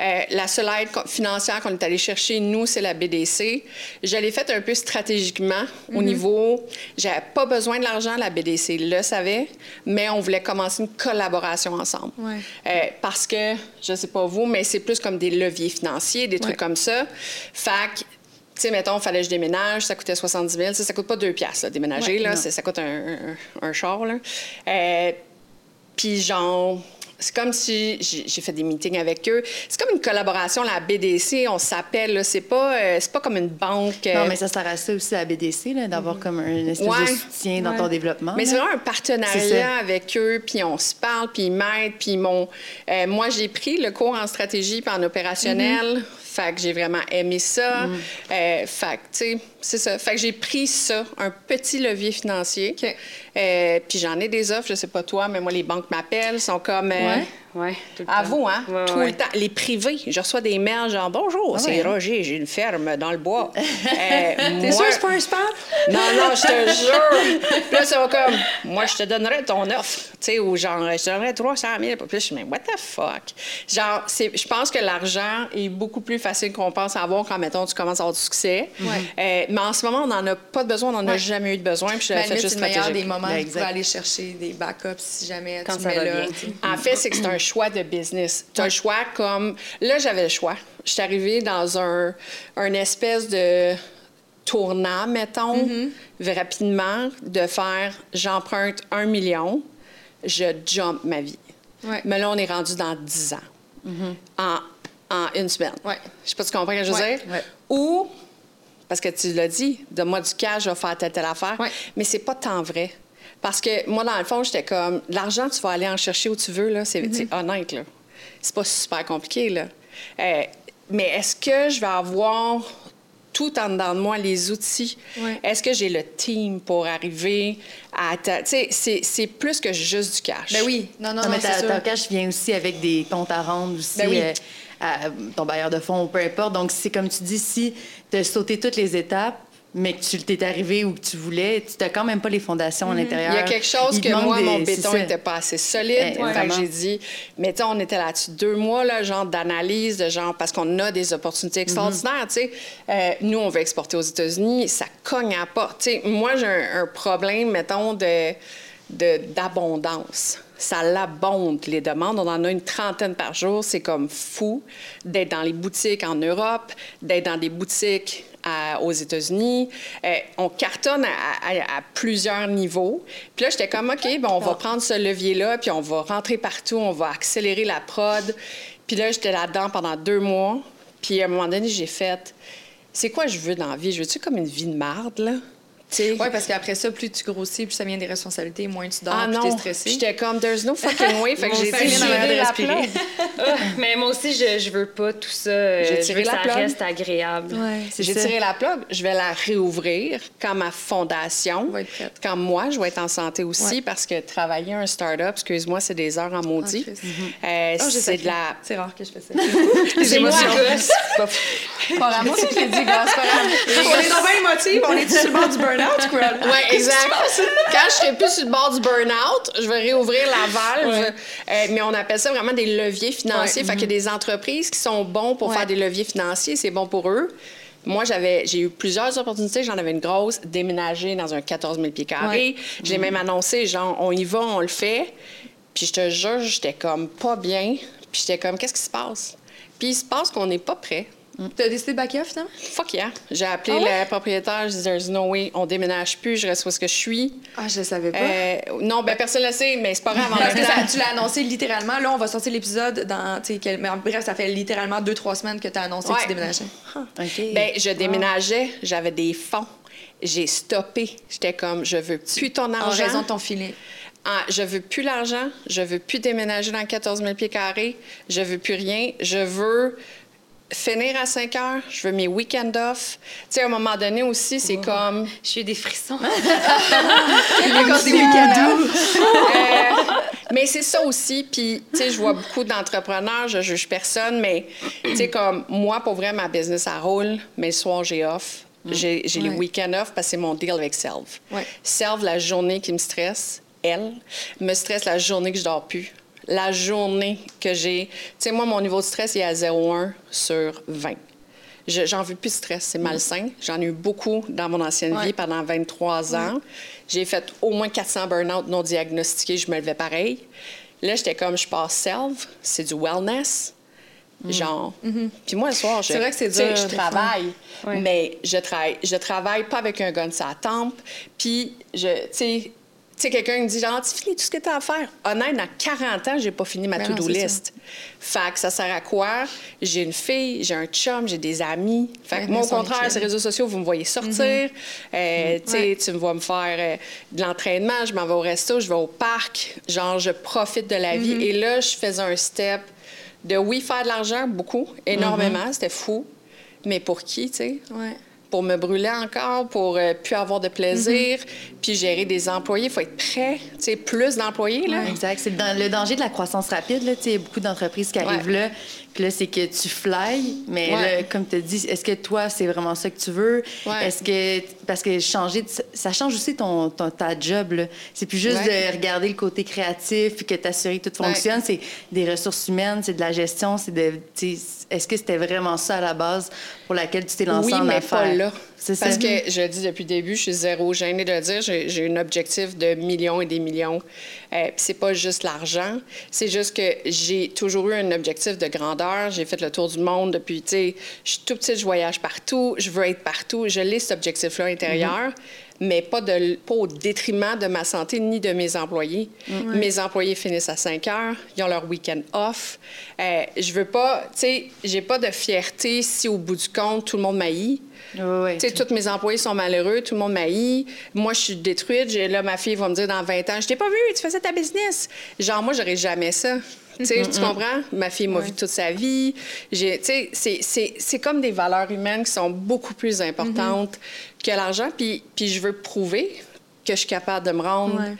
Euh, la seule aide financière qu'on est allé chercher, nous, c'est la BDC. Je l'ai faite un peu stratégiquement au mhm. niveau. J'avais pas besoin de l'argent, la BDC le savait, mais on voulait commencer une collaboration ensemble. Euh, parce que, je sais pas vous, mais c'est plus comme des leviers financiers, des trucs comme ça. Fac, tu sais, mettons, il fallait que je déménage, ça coûtait 70 000. Ça, ça coûte pas deux piastres, déménager, là, ça coûte un, un, char, là. Euh, puis genre, c'est comme si j'ai fait des meetings avec eux. C'est comme une collaboration, la BDC, on s'appelle. C'est pas, euh, c'est pas comme une banque. Non, mais ça sert à ça aussi, la BDC, d'avoir comme un espèce de soutien dans ton développement. Mais c'est vraiment un partenariat avec eux, puis on se parle, puis ils m'aident, puis mon, euh, moi, j'ai pris le cours en stratégie puis en opérationnel. Mm-hmm. Fait que j'ai vraiment aimé ça. Mm. Euh, fait que, tu sais, c'est ça. Fait que j'ai pris ça, un petit levier financier. Euh, puis j'en ai des offres, je sais pas toi, mais moi, les banques m'appellent, sont comme. Euh, oui, À vous, hein? tout le temps. Les privés, je reçois des mails genre Bonjour, c'est Roger, j'ai une ferme dans le bois. euh, T'es sûr que c'est pas un spam? Non, non, je te jure. Puis là, ça comme Moi, je te donnerais ton offre. Tu sais, ou genre, je te donnerais 300 000. Puis je suis mais what the fuck? Genre, je pense que l'argent est beaucoup plus facile qu'on pense avoir quand, mettons, tu commences à avoir du succès. Euh, mais en ce moment, on n'en a pas de besoin, on n'en a jamais eu de besoin. Puis je ben, fait juste le meilleur des moments ben, pour aller chercher des backups si jamais quand tu mets là. En fait, c'est que c'est un choix de business. Tu as un choix comme. Là, j'avais le choix. Je suis arrivée dans un, un espèce de tournant, mettons, mm-hmm. rapidement, de faire j'emprunte un million, je jump ma vie. Mais là, on est rendu dans dix ans. Mm-hmm. en, en, une semaine. Ouais. Je sais pas si tu comprends ce que je veux dire. Ou, parce que tu l'as dit, de moi du cash, je vais faire telle, telle affaire. Mais c'est pas tant vrai. Parce que moi, dans le fond, j'étais comme, l'argent, tu vas aller en chercher où tu veux, là. C'est mm-hmm. honnête, là. C'est pas super compliqué, là. Euh, mais est-ce que je vais avoir tout en dedans de moi les outils? Ouais. Est-ce que j'ai le team pour arriver à... ta- Tu sais, c'est- c'est plus que juste du cash. Ben oui. Non, non, Non, non, mais ta, c'est sûr. ton cash vient aussi avec des comptes à rendre aussi Ben oui. euh, à ton bailleur de fonds ou peu importe. Donc, c'est comme tu dis, si tu as sauté toutes les étapes, mais que tu t'es arrivé où que tu voulais, tu n'as quand même pas les fondations à l'intérieur. Mhm. Il y a quelque chose que moi, des- mon béton n'était pas assez solide. Fait que vraiment. j'ai dit, mais on était là-dessus deux mois, là, genre d'analyse, de genre, parce qu'on a des opportunités Mhm. extraordinaires, tu sais. Euh, nous, on veut exporter aux États-Unis, ça cogne à. Tu sais, moi, j'ai un, un problème, mettons, de- d'abondance. Ça l'abonde, les demandes. On en a une trentaine par jour. C'est comme fou d'être dans les boutiques en Europe, d'être dans des boutiques à- aux États-Unis. Euh, on cartonne à, à- à plusieurs niveaux. Puis là, j'étais comme, OK, ben, on va prendre ce levier-là, puis on va rentrer partout, on va accélérer la prod. Puis là, j'étais là-dedans pendant deux mois. Puis à un moment donné, j'ai fait, c'est quoi je veux dans la vie? Je veux-tu comme une vie de marde, là? Oui, parce qu'après ça, plus tu grossis, plus ça vient des responsabilités, moins tu dors, Ah plus t'es stressé. j'étais comme, there's no fucking way. Fait que j'ai avait la respiré. plug. Ah, mais moi aussi, je, je veux pas tout ça. euh, J'ai je tiré que la ça plug. reste agréable. Ouais. J'ai tiré la plug. Je vais la réouvrir quand ma fondation, Va être prête. quand moi, je vais être en santé aussi, Ouais. parce que travailler un start-up, excuse-moi, c'est des heures en maudit. Ah, Christ. Euh, Oh, c'est de la... C'est rare que je fais ça. Moi, émotions. Pas vraiment, c'est que gosse, pas grave. on est dans bien émotifs, on est sur le bord du burn-out. Oui, exact. Quand je serai plus sur le bord du burn-out, je vais réouvrir la valve. Euh, mais on appelle ça vraiment des leviers financiers. Ouais. Fait qu'il y a des entreprises qui sont bons pour Ouais. faire des leviers financiers, c'est bon pour eux. Moi, j'avais, j'ai eu plusieurs opportunités. J'en avais une grosse, déménager dans un 14 000 pieds carrés. J'ai même annoncé, genre, on y va, on le fait. Puis je te jure, j'étais comme pas bien. Puis j'étais comme, qu'est-ce qui se passe? Puis il se passe qu'on n'est pas prêt. T'as décidé de back off, finalement? Fuck yeah. J'ai appelé Ah ouais? le propriétaire, je disais, there's no way, on déménage plus, je reste où est-ce que je suis. Ah, je le savais pas. Euh, non, ben personne ne le sait, mais c'est pas grave. En Parce que ça- tu l'as annoncé littéralement. Là, on va sortir l'épisode dans. quel- mais en bref, ça fait littéralement deux, trois semaines que tu as annoncé que Ouais. tu déménageais. OK. ben, je déménageais, j'avais des fonds. J'ai stoppé. J'étais comme, je veux plus ton En argent. raison de ton feeling. Ah, je veux plus l'argent. Je veux plus déménager dans 14 000 pieds carrés. Je veux plus rien. Je veux finir à 5 heures. Je veux mes week-ends off. Tu sais, à un moment donné aussi, c'est comme... J'ai eu des frissons. Euh, mais c'est ça aussi. Puis, tu sais, je vois beaucoup d'entrepreneurs, je juge personne, mais, tu sais, comme moi, pour vrai, ma business, ça roule, mais le soir, j'ai off. J'ai j'ai les week-ends off parce que c'est mon deal avec Selve. Ouais. Selve, la journée qui me stresse, elle, me stresse la journée que je dors plus. La journée que j'ai. Tu sais, moi, mon niveau de stress, il est à 0,1 sur 20. Je- J'en veux plus de stress, c'est malsain. J'en ai eu beaucoup dans mon ancienne Ouais. vie pendant 23 ans. J'ai fait au moins 400 burn-out non diagnostiqués, je me levais pareil. Là, j'étais comme, je passe self, c'est du wellness. Genre. Puis moi, le soir, je, C'est vrai que c'est dur, Je travaille, Ouais. mais je travaille, je travaille pas avec un gun sur la tempe. Puis, je, tu sais, sais, quelqu'un me dit, genre, tu finis tout ce que tu as à faire. Honnête, dans 40 ans, j'ai pas fini ma Ben to-do ça. list. Fait que ça sert à quoi? J'ai une fille, j'ai un chum, j'ai des amis. Fait Ouais, que moi, au contraire, ces réseaux sociaux, vous me voyez sortir. Euh, tu sais, Ouais. tu me vois me faire euh, de l'entraînement, je m'en vais au resto, je vais au parc. Genre, je profite de la vie. Et là, je faisais un step de, oui, faire de l'argent, beaucoup, énormément, c'était fou. Mais pour qui, tu sais? Ouais. Pour me brûler encore, pour euh, plus avoir de plaisir, puis gérer des employés. Il faut être prêt, tu sais, plus d'employés, là. Exact. C'est le danger de la croissance rapide. Là. Il y a beaucoup d'entreprises qui arrivent Ouais. là. Puis là, c'est que tu fly, mais Ouais. là, comme tu as dit, est-ce que toi, c'est vraiment ça que tu veux? Ouais. Est-ce que. Parce que changer. de- Ça change aussi ton, ton- ta job. là. C'est plus juste Ouais. de regarder le côté créatif puis que t'assurer que tout fonctionne. C'est des ressources humaines, c'est de la gestion, c'est de. Est-ce que c'était vraiment ça à la base pour laquelle tu t'es lancé Oui, en mais affaires? pas là. C'est ça. Parce que je le dis depuis le début, je suis zéro gênée de le dire. J'ai j'ai un objectif de millions et des millions. Euh, Puis c'est pas juste l'argent. C'est juste que j'ai toujours eu un objectif de grandeur. J'ai fait le tour du monde depuis, tu sais, je suis tout petite, je voyage partout, je veux être partout. Je l'ai, cet objectif-là intérieur. Mais pas, de, pas au détriment de ma santé ni de mes employés. Mes employés finissent à 5 heures, ils ont leur week-end off. Euh, je veux pas, tu sais, j'ai pas de fierté si au bout du compte, tout le monde m'haït Ouais, sais, tous mes employés sont malheureux, tout le monde m'haït. Moi, je suis détruite. J'ai- Là, ma fille va me dire dans 20 ans, je t'ai pas vu, tu faisais ta business. Genre, moi, j'aurais jamais ça. Tu comprends? Ma fille m'a vu toute sa vie. J'ai- c'est- c'est- c'est comme des valeurs humaines qui sont beaucoup plus importantes que l'argent. Puis, puis je veux prouver que je suis capable de me rendre Ouais.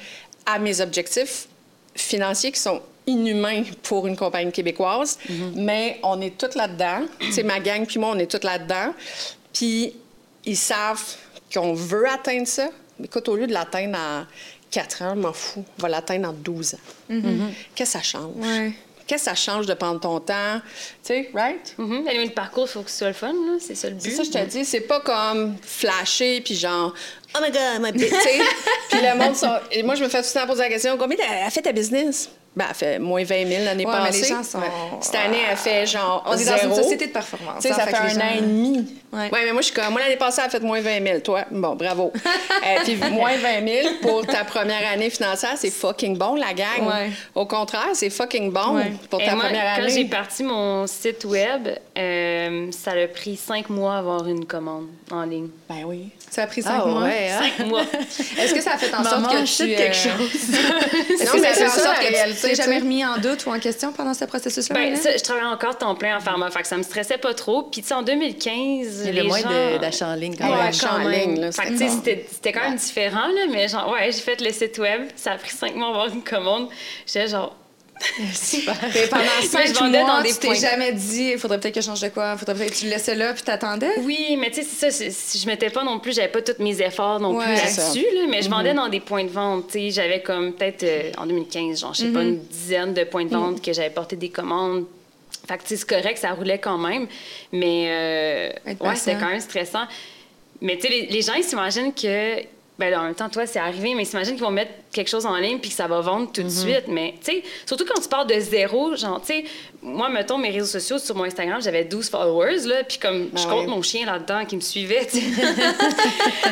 à mes objectifs financiers qui sont inhumains pour une compagnie québécoise, mais on est toutes là-dedans. Sais, ma gang puis moi, on est toutes là-dedans. Puis ils savent qu'on veut atteindre ça. Mais écoute, au lieu de l'atteindre en 4 ans, je m'en fous. On va l'atteindre en 12 ans. Qu'est-ce que ça change? Ouais. Qu'est-ce que ça change de prendre ton temps? Tu sais, right? Mhm. Mais le parcours, il faut que ce soit le fun, là. C'est ça le but. C'est ça, je te dis, c'est pas comme flasher puis genre, oh my god, my bitch, puis le monde, sont... et moi, je me fais tout le temps poser la question, combien a fait ta business? Ben, elle fait moins 20 000 l'année Ouais, mais passée. les gens sont- Ouais. Cette année, elle fait genre. On est dans une zéro. société de performance. Tu sais, hein, ça fait, les un an et demi. Ouais. Ouais. mais moi, je suis comme, moi, l'année passée, elle a fait moins 20 000. Toi, bon, bravo. Euh, puis moins 20 000 pour ta première année financière, c'est fucking bon, la gang. Ouais. Au contraire, c'est fucking bon Ouais. pour Et ta moi, première quand j'ai année. parti mon site web, euh, ça a pris cinq mois à avoir une commande en ligne. Ben oui. Ça a pris cinq Ah mois? ouais, hein? Cinq mois. Est-ce que ça a fait en sorte Maman, que tu... quelque euh, chose. Est-ce Non, que mais ça fait c'est en ça, sorte la que tu t'es jamais remis en doute ou en question pendant ce processus-là? Ben, ça, je travaillais encore temps plein en pharma, fait que ça me stressait pas trop. Puis, tu sais, en 2015, Il y les avait moins gens... de- d'achats en ligne quand Ouais, même. achat en ligne, là, Fait que, c'était tu sais, bon. c'était c'était quand même différent, là, mais genre, ouais, j'ai fait le site web. Ça a pris cinq mois à avoir une commande. J'étais genre... Mais pendant je cinq vendais mois, dans des tu t'es jamais dit, il faudrait peut-être que je change de quoi, faudrait peut-être que tu le laissais là puis t'attendais? Oui, mais tu sais, c'est ça. si Je mettais pas non plus, j'avais pas tous mes efforts non Ouais, plus là-dessus, là, mais je vendais dans des points de vente. Tu sais, j'avais comme peut-être euh, en 2015, genre, je sais pas, une dizaine de points de vente que j'avais porté des commandes. Fait que, tu sais, c'est correct, ça roulait quand même. Mais, euh, ouais, c'était quand même stressant. Mais, tu sais, les, les gens, ils s'imaginent que. Ben, en même temps, toi, c'est arrivé, mais ils s'imaginent qu'ils vont mettre quelque chose en ligne puis que ça va vendre tout de suite. Mais, tu sais, surtout quand tu pars de zéro, genre, tu sais, moi, mettons, mes réseaux sociaux, sur mon Instagram, j'avais 12 followers, là, puis comme, je Ben compte oui. mon chien là-dedans qui me suivait, tu sais.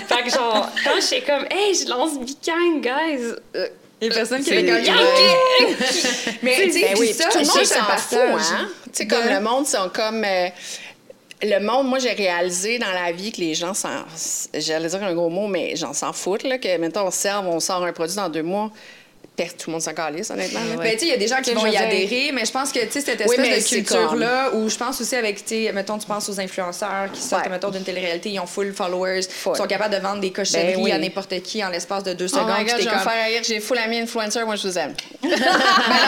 fait que, genre, quand je suis comme, hey, je lance Bikang, guys. euh, Il y a personne qui ok. Mais tu sais, Ben oui, ça, tout le je monde s'en fout, passage hein? Tu sais, de- comme le monde, sont comme... euh, le monde, moi, j'ai réalisé dans la vie que les gens s'en... J'allais dire un gros mot, mais j'en s'en foutent, là, que, mettons, on serve, on sort un produit dans deux mois, tout le monde s'en calisse, honnêtement. là. Ben, tu sais, il y a des gens qui vont y adhérer, mais je pense que, tu sais, cette espèce de culture-là, où je pense aussi avec, tu sais, mettons, tu penses aux influenceurs qui sortent, Ouais. mettons, d'une télé-réalité, ils ont full followers, ils sont capables de vendre des cochonneries Ben oui. à n'importe qui en l'espace de deux Oh secondes. my God, je vais me comme- faire haïr, j'ai full ami influencer, moi, je vous aime. Ben non,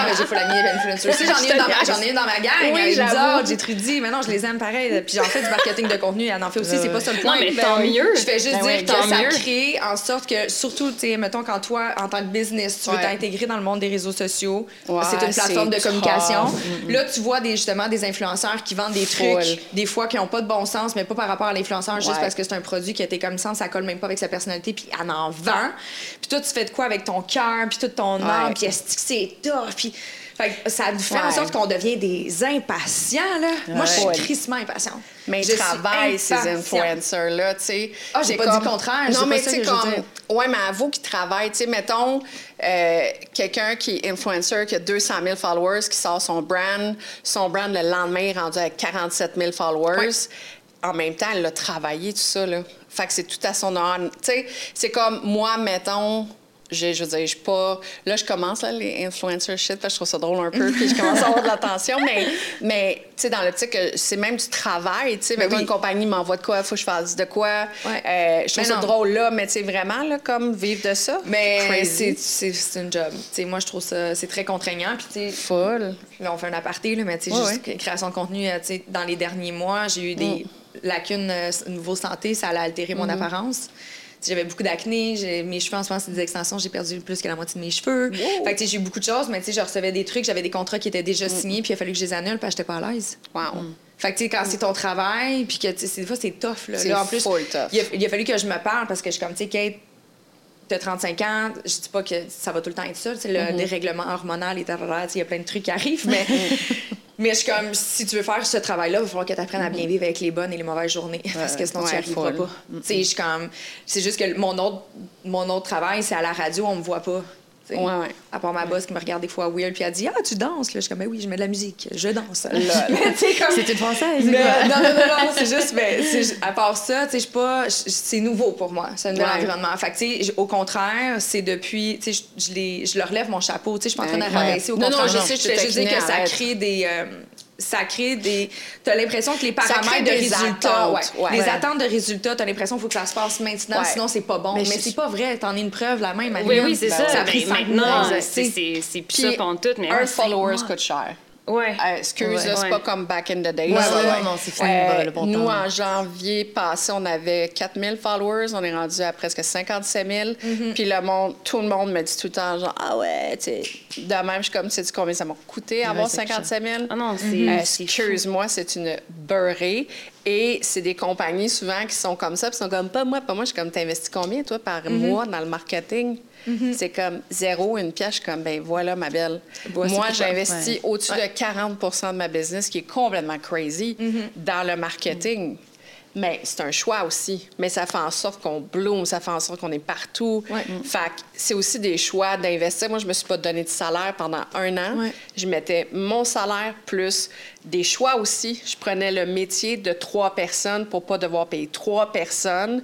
mais j'ai full ami influencer aussi. J'en ai, une dans ma- j'en ai une dans ma gang. Oui, j'avoue. j'ai Trudy. Mais non, je les aime pareil. Puis j'en fais du marketing de contenu. Elle en fait aussi. C'est pas ça le point. Non, mais Ben tant mieux. Je fais juste Ben dire que tant ça mieux. crée en sorte que, surtout, tu sais, mettons, quand toi, en tant que business, tu veux T'intégrer dans le monde des réseaux sociaux, Ouais, c'est une plateforme de communication. Là, tu vois des, justement des influenceurs qui vendent des Full. trucs, des fois qui n'ont pas de bon sens, mais pas par rapport à l'influenceur, juste parce que c'est un produit qui a été comme ça, ça colle même pas avec sa personnalité, puis elle en vend. Puis toi, tu fais de quoi avec ton cœur, puis toute ton âme, puis est-ce que c'est tough, puis... Fait que ça nous fait en sorte qu'on devient des impatients, là. Moi, je suis crissement impatiente. Mais Je travaillent, ces impatiente. influencers-là, tu sais. Ah, j'ai pas dit le contraire, Non, mais tu sais, comme... Ouais, mais avoue qu'ils travaillent. Tu sais, mettons, euh, quelqu'un qui est influencer, qui a 200 000 followers, qui sort son brand, son brand le lendemain est rendu à 47 000 followers. En même temps, elle a travaillé, tout ça, là. Fait que c'est tout à son honneur. Tu sais, c'est comme moi, mettons... Je, je veux dire, je suis pas. Là, je commence, là, les influencer shit, parce que je trouve ça drôle un peu, puis je commence à avoir de l'attention, mais, mais tu sais, dans l'optique, que c'est même du travail, tu sais. Ben oui. une compagnie m'envoie de quoi, il faut que je fasse de quoi. Ouais. Euh, je trouve Mais ça non. drôle, là, mais tu sais, vraiment, là, comme vivre de ça. Mais c'est- une job. Tu sais, moi, je trouve ça c'est très contraignant. Puis, tu sais, Full. Là, on fait un aparté, là, mais tu sais, Ouais, juste création de contenu, euh, tu sais, dans les derniers mois, j'ai eu des lacunes euh, niveau santé, ça a altéré mon apparence. Tu sais, J'avais beaucoup d'acné, mes cheveux en ce moment, c'est des extensions, j'ai perdu plus que la moitié de mes cheveux. Fait que, j'ai eu beaucoup de choses, mais tu sais, je recevais des trucs, j'avais des contrats qui étaient déjà signés, puis il a fallu que je les annule parce que j'étais pas à l'aise. Wow. Fait que, tu sais, quand c'est ton travail, puis que, tu sais, des fois, c'est tough, là. C'est Là, en plus, tough. Il, a, il a fallu que je me parle parce que je suis comme, tu sais, Kate, t'as 35 ans, je dis pas que ça va tout le temps être ça, c'est Mm-hmm. le dérèglement hormonal et il y a plein de trucs qui arrivent, mais, mais je suis comme, si tu veux faire ce travail-là, il va falloir que tu apprennes à bien vivre avec les bonnes et les mauvaises journées, parce que sinon, tu n'y Ouais, arriveras full. pas. Tu sais, je suis comme, c'est juste que mon autre, mon autre travail, c'est à la radio, on me voit pas. Sais. Ouais, ouais. À part ma boss qui me regarde des fois weird, puis elle dit Ah, tu danses. Là, je suis comme Ben oui, je mets de la musique, je danse. Mais sais, comme. C'est une française. Mais, non, non, non, non, c'est juste, ben, c'est ju- à part ça, tu sais, pas, c'est nouveau pour moi, c'est un nouvel Ouais. environnement. Fait que, sais, au contraire, c'est depuis, tu sais, je, je les- je leur lève mon chapeau, tu sais, je suis pas en train de rabaisser, au Non, non, contraire. je sais, je juste dire que ça crée des, euh, ça crée des, t'as l'impression que les paramètres de résultats, attentes, ouais, ouais. les Ouais. attentes de résultats, t'as l'impression qu'il faut que ça se passe maintenant, Ouais. sinon c'est pas bon. Mais, Mais c'est pas vrai, t'en es une preuve la même. Oui, oui, c'est Ben ça. Ça Ben, maintenant, c'est plus ça pantoute, mais un ouais, cinq follower mois. coûte cher. Ouais. Euh, excuse, Ouais. c'est Ouais. pas comme back in the days. Ouais, ouais, non, c'est fini, Euh, le bon nous, temps. en janvier passé, on avait 4000 followers. On est rendu à presque 57 000. Mm-hmm. Puis le monde, tout le monde me dit tout le temps, genre, ah ouais, tu sais. De même, je suis comme, sais-tu combien ça m'a coûté avoir c'est 57 000? Ah non, c'est. Euh, c'est Excuse-moi, c'est une beurrée. Et c'est des compagnies souvent qui sont comme ça, puis sont comme pas moi, pas moi. Je suis comme, t'investis combien, toi, par Mm-hmm. mois dans le marketing? C'est comme zéro, une pièce. Comme, ben voilà, ma belle. Moi, j'investis Ouais. au-dessus de 40% de ma business, qui est complètement crazy, Mm-hmm. dans le marketing. Mais c'est un choix aussi. Mais ça fait en sorte qu'on bloom, ça fait en sorte qu'on est partout. Ouais. Fait que c'est aussi des choix d'investir. Moi, je me suis pas donné de salaire pendant un an. Ouais. Je mettais mon salaire plus des choix aussi. Je prenais le métier de trois personnes pour pas devoir payer trois personnes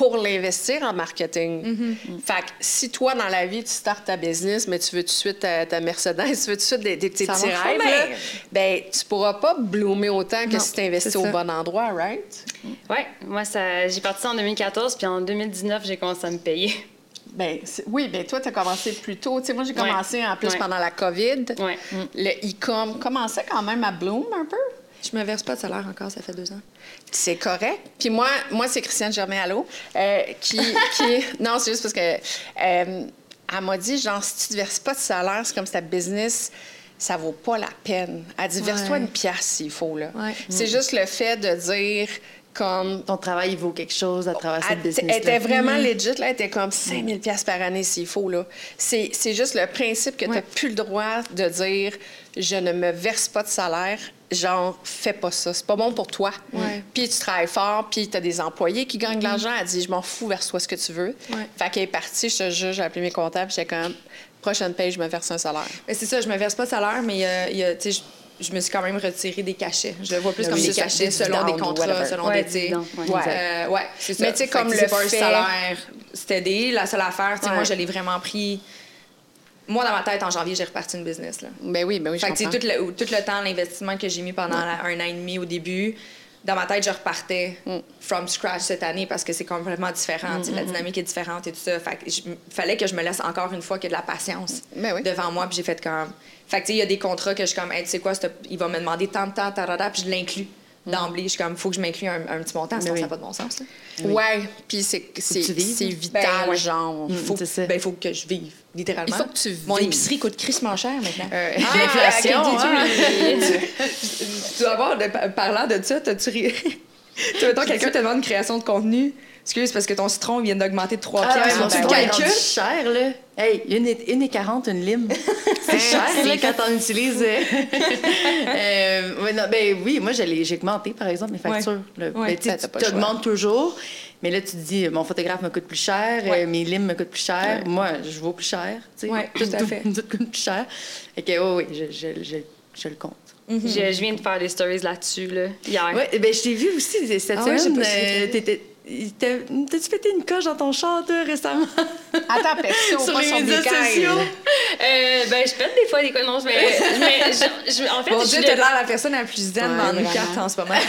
pour l'investir en marketing. Mm-hmm. Fait que si toi, dans la vie, tu startes ta business, mais tu veux tout de suite ta, ta Mercedes, tu veux tout de suite des, des petits rêves, là, ben, tu pourras pas bloomer autant que Non, si tu investis au bon endroit, right? Ouais, moi, ça, j'ai parti en 2014, puis en 2019, j'ai commencé à me payer. Ben, oui, ben toi, tu as commencé plus tôt. Tu sais, moi, j'ai Ouais. commencé en plus Ouais. pendant la COVID. Ouais. Le e-com commençait quand même à bloom un peu. Je me verse pas de salaire encore, ça fait deux ans. C'est correct. Puis moi, moi c'est Christiane Germain Allô, euh, qui, qui... Non, c'est juste parce que... euh, elle m'a dit, genre, si tu ne verses pas de salaire, c'est comme si ta business, ça vaut pas la peine. Elle dit, verse-toi Ouais. une pièce s'il faut, là. Ouais. C'est juste le fait de dire, comme... Ton travail il vaut quelque chose à travers cette business elle était vraiment legit, là. Elle était comme 5000 pièces par année s'il faut, là. C'est juste le principe que tu n'as Ouais. plus le droit de dire je ne me verse pas de salaire. Genre, fais pas ça. C'est pas bon pour toi. Ouais. Puis tu travailles fort, puis tu as des employés qui gagnent de l'argent. Elle dit je m'en fous, verse-toi ce que tu veux. Ouais. Fait qu'elle est partie, je te jure, j'ai appelé mes comptables, j'étais comme prochaine paye, je me verse un salaire. Mais c'est ça, je me verse pas de salaire, mais euh, il y a, tu sais, je, je me suis quand même retiré des cachets. Je le vois plus comme oui, des cachets des selon des contrats, selon Ouais, des, tu sais. dividendes, ouais. Ouais. Euh, ouais, c'est ça. Mais tu sais, Fait comme le fait- salaire steady. La seule affaire, tu sais, Ouais. moi, je l'ai vraiment pris... Moi, dans ma tête, en janvier, j'ai reparti une business, là. Ben oui, ben oui, je Fait que, tout le, tout le temps, l'investissement que j'ai mis pendant la- un an et demi au début, dans ma tête, je repartais Mm. from scratch cette année parce que c'est complètement différent. sais, La dynamique est différente et tout ça. Fait que je- fallait que je me laisse encore une fois que de la patience Ben oui. devant moi. Puis j'ai fait comme. Fait que, il y a des contrats que je suis comme, Hey, tu sais quoi, il va me demander tant de temps, tarada, puis je l'inclus d'emblée. Je suis comme, faut que je m'inclue un, un petit montant, sinon oui. ça n'a pas de bon sens. là. Ouais, puis c'est tu c'est Ben, vital, ouais. genre. Faut, c'est ça. ben, il faut que je vive, littéralement. Il faut que tu Mon vives. épicerie coûte crissement cher maintenant. Euh, Ah, L'inflation, hein? tu- Tu dois avoir, parlant de ça, t'as-tu ri... tu mettons, quelqu'un te demande une création de contenu. Excuse, parce que ton citron vient d'augmenter de 3 Ah, ouais, tu le calcules? cher, là. Hey, une et, une et 40, une lime. C'est cher, là, quand on utilise. euh, euh, ouais, non, ben oui, moi, j'ai augmenté, par exemple, mes factures. là. Ouais. Ben, tu augmentes toujours? Mais là, tu te dis, mon photographe me coûte plus cher, Ouais. euh, mes limes me coûtent plus cher. Moi, je vaux plus cher. tu sais. Ouais, tout à fait. Tout coûte plus cher. Fait que, oui, oui, je, je, je, je le compte. je, je viens de faire des stories là-dessus, là, hier. Ouais, ben je t'ai vu aussi cette Ah ouais, semaine. suivi. euh, t'as- T'as-tu pété une coche dans ton char, toi, récemment? Attends, perso, Sur pas les médias sociaux. Euh, ben, je pète des fois des conneries, mais, mais je- je- en fait, Mon je Dieu, t'as l'air la personne la plus zen Ouais, dans une vraiment. carte en ce moment.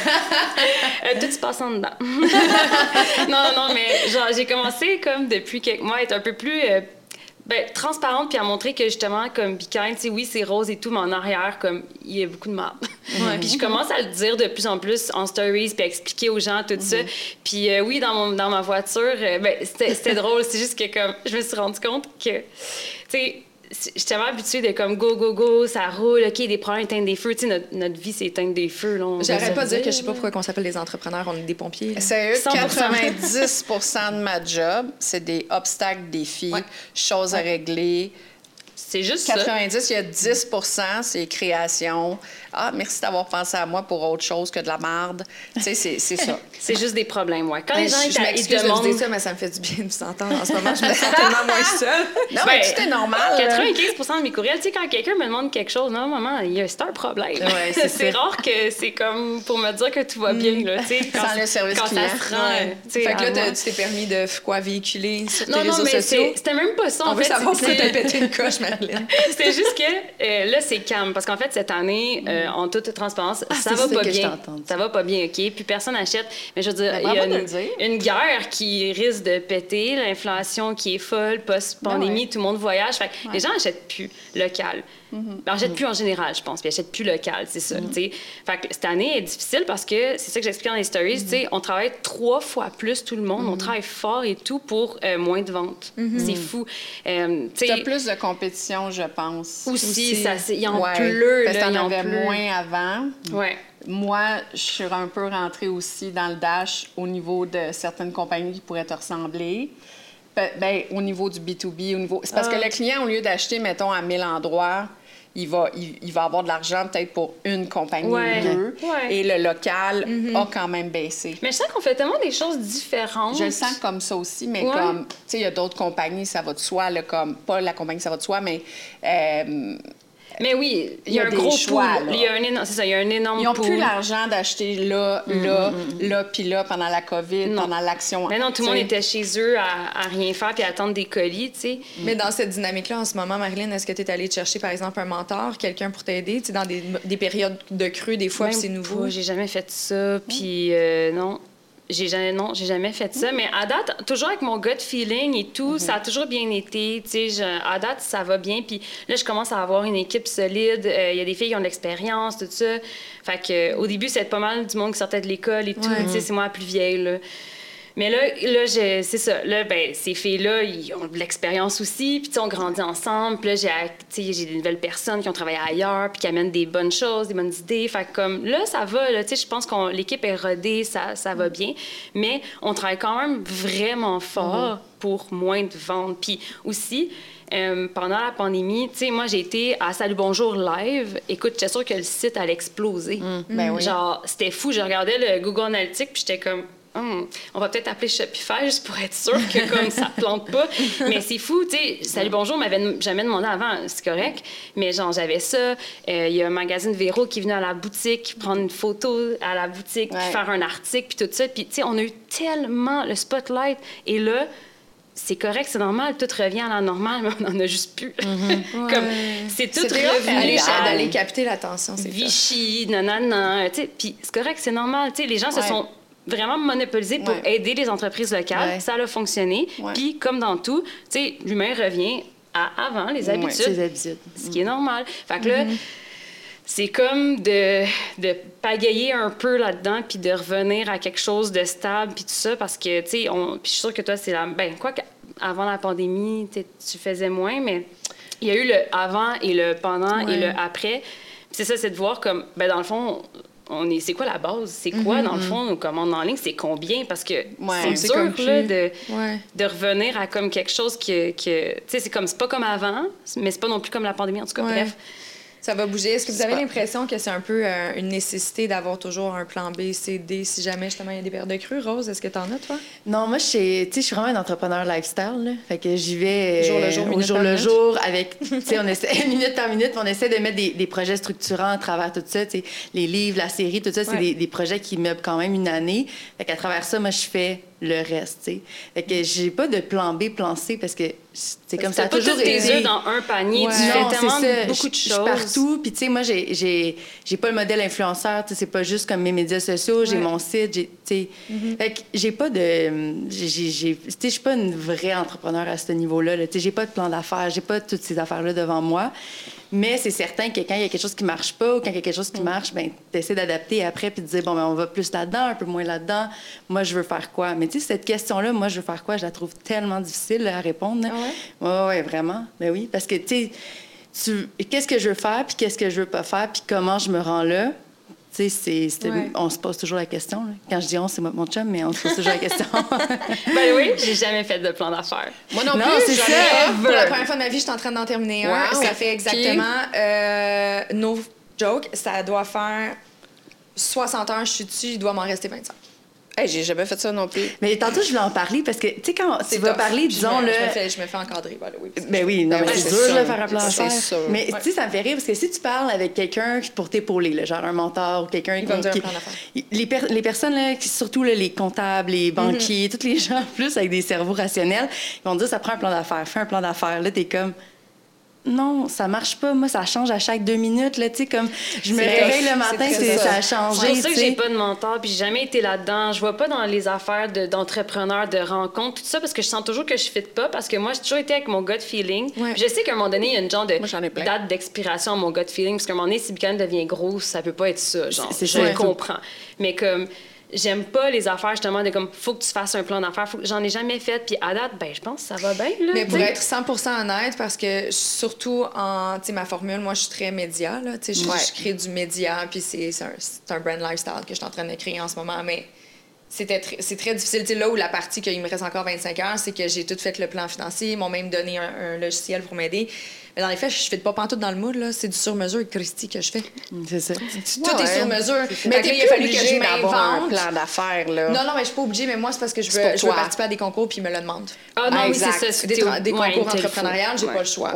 Euh, tout se passe en dedans. non, non, mais genre, j'ai commencé comme depuis quelques mois à être un peu plus euh, ben, transparente puis à montrer que justement, comme Be Kind, tu sais, oui, c'est rose et tout, mais en arrière, comme, il y a beaucoup de mal. puis je commence à le dire de plus en plus en stories puis à expliquer aux gens tout ça. Puis euh, oui, dans, mon, dans ma voiture, euh, ben, c'était c'était drôle. C'est juste que comme, je me suis rendu compte que, tu sais, suis tellement habituée de comme go, go, go, ça roule, OK, des problèmes, éteindre des feux. Tu sais, notre, notre vie, c'est éteindre des feux. là, J'arrête pas de dire que je sais pas pourquoi on s'appelle des entrepreneurs, on est des pompiers. 100%. 90 de ma job, c'est des obstacles, défis, Ouais. choses à régler. C'est juste ça. 90, il y a 10 c'est création. Ah, merci d'avoir pensé à moi pour autre chose que de la marde. Tu sais, c'est c'est ça. C'est juste des problèmes, ouais. Quand Ben, les gens je, je m'excuse de demandent... vous dire ça, mais ça me fait du bien de vous entendre. En ce moment, je me sens tellement moins seule. Non, mais Ben, tout est normal. là. 95 de mes courriels, tu sais, quand quelqu'un me demande quelque chose, non, maman, il y a c'est un problème. Ouais, c'est rare que c'est comme pour me dire que tout va bien, là, tu sais. quand- Sans le service quand client. ça se rend, Ouais. Fait que là, tu t'es permis de quoi véhiculer sur tes Non, non, réseaux mais sociaux. c'était même pas ça, On veut savoir pourquoi t'as pété une coche, Marilyn. C'est juste que euh, là, c'est calme. Parce qu'en fait, cette année, euh, en toute transparence, Ah, ça va ça pas bien. Ça va pas bien, OK? Puis personne n'achète. Mais je veux dire, Ben, il y a une, guerre qui risque de péter, l'inflation qui est folle, post-pandémie, Ben ouais. tout le monde voyage. Fait que les gens achètent plus local. Mm-hmm. Ben, plus en général, je pense. Puis achètent plus local, c'est ça. Fait que cette année est difficile parce que c'est ça que j'explique dans les stories. Mm-hmm. sais, On travaille trois fois plus tout le monde. On travaille fort et tout pour euh, moins de ventes. C'est fou. Euh, tu T'as plus de compétition, je pense. aussi, ça, c'est- il en Ouais, pleut, Parce là, t'en en avais pleut. moins avant. Ouais. Moi, je suis un peu rentrée aussi dans le dash au niveau de certaines compagnies qui pourraient te ressembler. Ben, ben, au niveau du B2B, au niveau... C'est parce Ah. que le client, au lieu d'acheter, mettons, à 1000 endroits, il va, il, il va avoir de l'argent peut-être pour une compagnie Ouais. ou deux. Ouais. Et le local a quand même baissé. Mais je sens qu'on fait tellement des choses différentes. Je le sens comme ça aussi, mais Ouais. comme, tu sais, il y a d'autres compagnies, ça va de soi, là, comme, pas la compagnie, ça va de soi, mais euh, Mais oui, il y a, un gros choix. Il y a un énorme, c'est ça, il y a un énorme ils n'ont plus l'argent d'acheter là, là, là, puis là, pendant la COVID, Non. pendant l'action. Mais non, tout le monde était chez eux à, à rien faire puis à attendre des colis, tu sais. Mais dans cette dynamique-là, en ce moment, Marilyn, est-ce que tu es allée te chercher, par exemple, un mentor, quelqu'un pour t'aider? Tu sais, dans des, des périodes de creux, des fois, c'est nouveau? J'ai jamais fait ça, puis euh, non. J'ai jamais, non, j'ai jamais fait ça. Mais à date, toujours avec mon gut feeling et tout, ça a toujours bien été. Tu sais, je- à date, ça va bien. Puis là, je commence à avoir une équipe solide. Euh, Il y a des filles qui ont de l'expérience, tout ça. Fait que, au début, c'était pas mal du monde qui sortait de l'école et tout. Ouais. Tu sais, c'est moi la plus vieille, là. Mais là, là c'est ça. Là, ben, ces filles-là, ils ont de l'expérience aussi. Puis, on grandit ensemble. Puis là, j'ai, des nouvelles personnes qui ont travaillé ailleurs, puis qui amènent des bonnes choses, des bonnes idées. Fait que, comme, là, ça va. Là, tu sais, je pense que l'équipe est rodée, ça, ça va bien. Mais on travaille quand même vraiment fort pour moins de ventes. Puis aussi, euh, pendant la pandémie, tu sais, moi, j'ai été à Salut Bonjour live. Écoute, j'étais sûre que le site allait exploser. Ben oui. Genre, c'était fou. Je regardais le Google Analytics, puis j'étais comme, Hum, on va peut-être appeler Shopify juste pour être sûr que comme ça plante pas. Mais c'est fou, tu sais. Salut Bonjour m'avait jamais demandé avant, c'est correct. Mais genre, j'avais ça. Euh, Il y a un magazine Véro qui est venu à la boutique, prendre une photo à la boutique, puis Ouais. faire un article, puis tout ça. Puis, tu sais, on a eu tellement le spotlight. Et là, c'est correct, c'est normal, tout revient à la normale, mais on n'en a juste plus. Comme, c'est tout C'est très revenu à d'aller capter l'attention, c'est. Vichy, nanana, tu sais, puis c'est correct, c'est normal, tu sais, les gens se Ouais. sont vraiment monopolisés pour Ouais. aider les entreprises locales, Ouais. ça a fonctionné, Ouais. puis comme dans tout, tu sais, l'humain revient à avant les habitudes, habitudes. ce qui est normal. Fait que là, c'est comme de, de pagayer un peu là-dedans, puis de revenir à quelque chose de stable, puis tout ça, parce que, tu sais, on- puis je suis sûre que toi, c'est la... Ben, quoi qu'avant la pandémie, tu sais, tu faisais moins, mais il y a eu le avant et le pendant et le après. C'est ça, c'est de voir comme, ben, dans le fond, on est, c'est quoi la base? C'est quoi, dans le fond, nos commandes en ligne? C'est combien? Parce que Ouais. c'est dur, là, de Ouais. de revenir à comme quelque chose que, que tu sais c'est comme c'est pas comme avant mais c'est pas non plus comme la pandémie en tout cas Ouais. bref Ça va bouger. Est-ce que vous avez l'impression que c'est un peu euh, une nécessité d'avoir toujours un plan B, C, D si jamais justement il y a des périodes de crue? Rose, est-ce que t'en as, toi? Non, moi, je suis, tu vraiment un entrepreneur lifestyle. Là. Fait que j'y vais euh, Jour le jour, au minute jour par le minute. jour avec, tu sais, on essaie, minute par minute, on essaie de mettre des, des projets structurants à travers tout ça. Tu les livres, la série, tout ça, c'est Ouais. des, des projets qui meublent quand même une année. Fait qu'à travers ça, moi, je fais le reste, tu sais. Fait que j'ai pas de plan B, plan C parce que c'est comme ça t'as a pas toujours tous tes œufs dans un panier Ouais. tu Non, fais tellement ça. beaucoup de choses suis partout. Puis, tu sais, moi, j'ai- j'ai j'ai pas le modèle influenceur. Tu sais, c'est pas juste comme mes médias sociaux. J'ai Ouais. mon site. j'ai- Tu sais, fait que j'ai pas de. j'ai- j'ai- Tu sais, je suis pas une vraie entrepreneur à ce niveau-là. là. Tu sais, j'ai pas de plan d'affaires. J'ai pas toutes ces affaires-là devant moi. Mais c'est certain que quand il y a quelque chose qui marche pas ou quand il y a quelque chose qui marche, ben tu essaies d'adapter après puis de dire, bon, ben, on va plus là-dedans, un peu moins là-dedans. Moi, je veux faire quoi? Mais tu sais, cette question-là, moi, je veux faire quoi? Je la trouve tellement difficile à répondre. là. Ah ouais? Ouais, ouais, vraiment. Ben oui, parce que, tu sais, tu- qu'est-ce que je veux faire, puis qu'est-ce que je veux pas faire, puis comment je me rends là? Tu sais, on se pose toujours la question. Quand je dis on, c'est mon chum, mais on se pose toujours la question. ben oui, j'ai jamais fait de plan d'affaires. Moi non, plus, c'est ça. Pour la première fois de ma vie, je suis en train d'en terminer un. Ça fait exactement, euh, no joke, ça doit faire 60 heures, je suis dessus, il doit m'en rester 25. Hey, j'ai jamais fait ça non plus. Mais tantôt, je voulais en parler parce que, tu sais, quand tu vas parler, disons, le. Je me, fais, je me fais encadrer, voilà, oui. Ben oui, non, mais c'est dur, de faire un plan C'est sûr. Mais, tu sais, ça me fait rire parce que si tu parles avec quelqu'un pour t'épauler, genre un mentor ou quelqu'un qui. Va me dire un plan les, les personnes, là, surtout les comptables, les banquiers, mm-hmm. tous les gens, plus avec des cerveaux rationnels, ils vont dire ça prend un plan d'affaires, fais un plan d'affaires. Là, t'es comme non, ça marche pas. Moi, ça change à chaque deux minutes. Là, comme, je me réveille le matin, c'est, ça. a changé. C'est pour ça que j'ai pas de mentor, puis j'ai jamais été là-dedans. Je vois pas dans les affaires de, d'entrepreneurs, de rencontres, tout ça, parce que je sens toujours que je fit pas, parce que moi, j'ai toujours été avec mon gut feeling. Je sais qu'à un moment donné, il y a une genre de date d'expiration à mon gut feeling, parce qu'à un moment donné, si Buchanan devient gros, ça peut pas être ça. Genre, je le comprends. Mais comme j'aime pas les affaires justement de comme faut que tu fasses un plan d'affaires j'en ai jamais fait puis à date ben je pense que ça va bien là mais pour être 100% honnête parce que surtout en tu sais ma formule moi je suis très média là tu sais je, crée du média puis c'est un, un brand lifestyle que je suis en train de créer en ce moment mais c'était c'est très difficile. là où la partie qu'il me reste encore 25 heures, c'est que j'ai tout fait le plan financier, ils m'ont même donné un logiciel pour m'aider. Mais dans les faits, je fais pas pantoute dans le mood, là. C'est du sur-mesure Christy que je fais. C'est ça. Tout est sur-mesure. Mais il a fallu que je m'invente. un plan d'affaires, là. Non, non, mais je suis pas obligée, mais moi, c'est parce que je veux, je veux participer à des concours puis ils me le demandent. Ah non, oui, c'est ça. Des, des concours entrepreneuriales, j'ai pas le choix.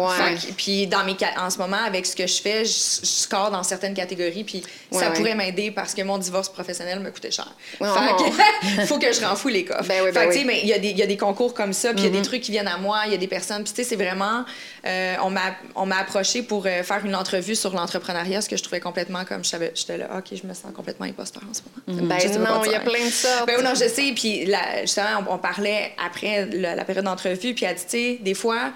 puis dans mes, en ce moment, avec ce que je fais, je, score dans certaines catégories puis ça pourrait m'aider parce que mon divorce professionnel me coûtait cher. Fait faut que je renfouille les coffres. Ben fait ben mais il y a des concours comme ça, puis il y a des mm-hmm. trucs qui viennent à moi, il y a des personnes, puis tu sais, c'est vraiment... Euh, on m'a on m'a approché pour euh, faire une entrevue sur l'entrepreneuriat, ce que je trouvais complètement comme j'étais là, ok, je me sens complètement imposteur en ce moment. Mhm. Ben non, il y a plein de ça. Ben non, je sais. Puis justement, on, parlait après la, période d'entrevue, puis elle dit, tu sais, des fois,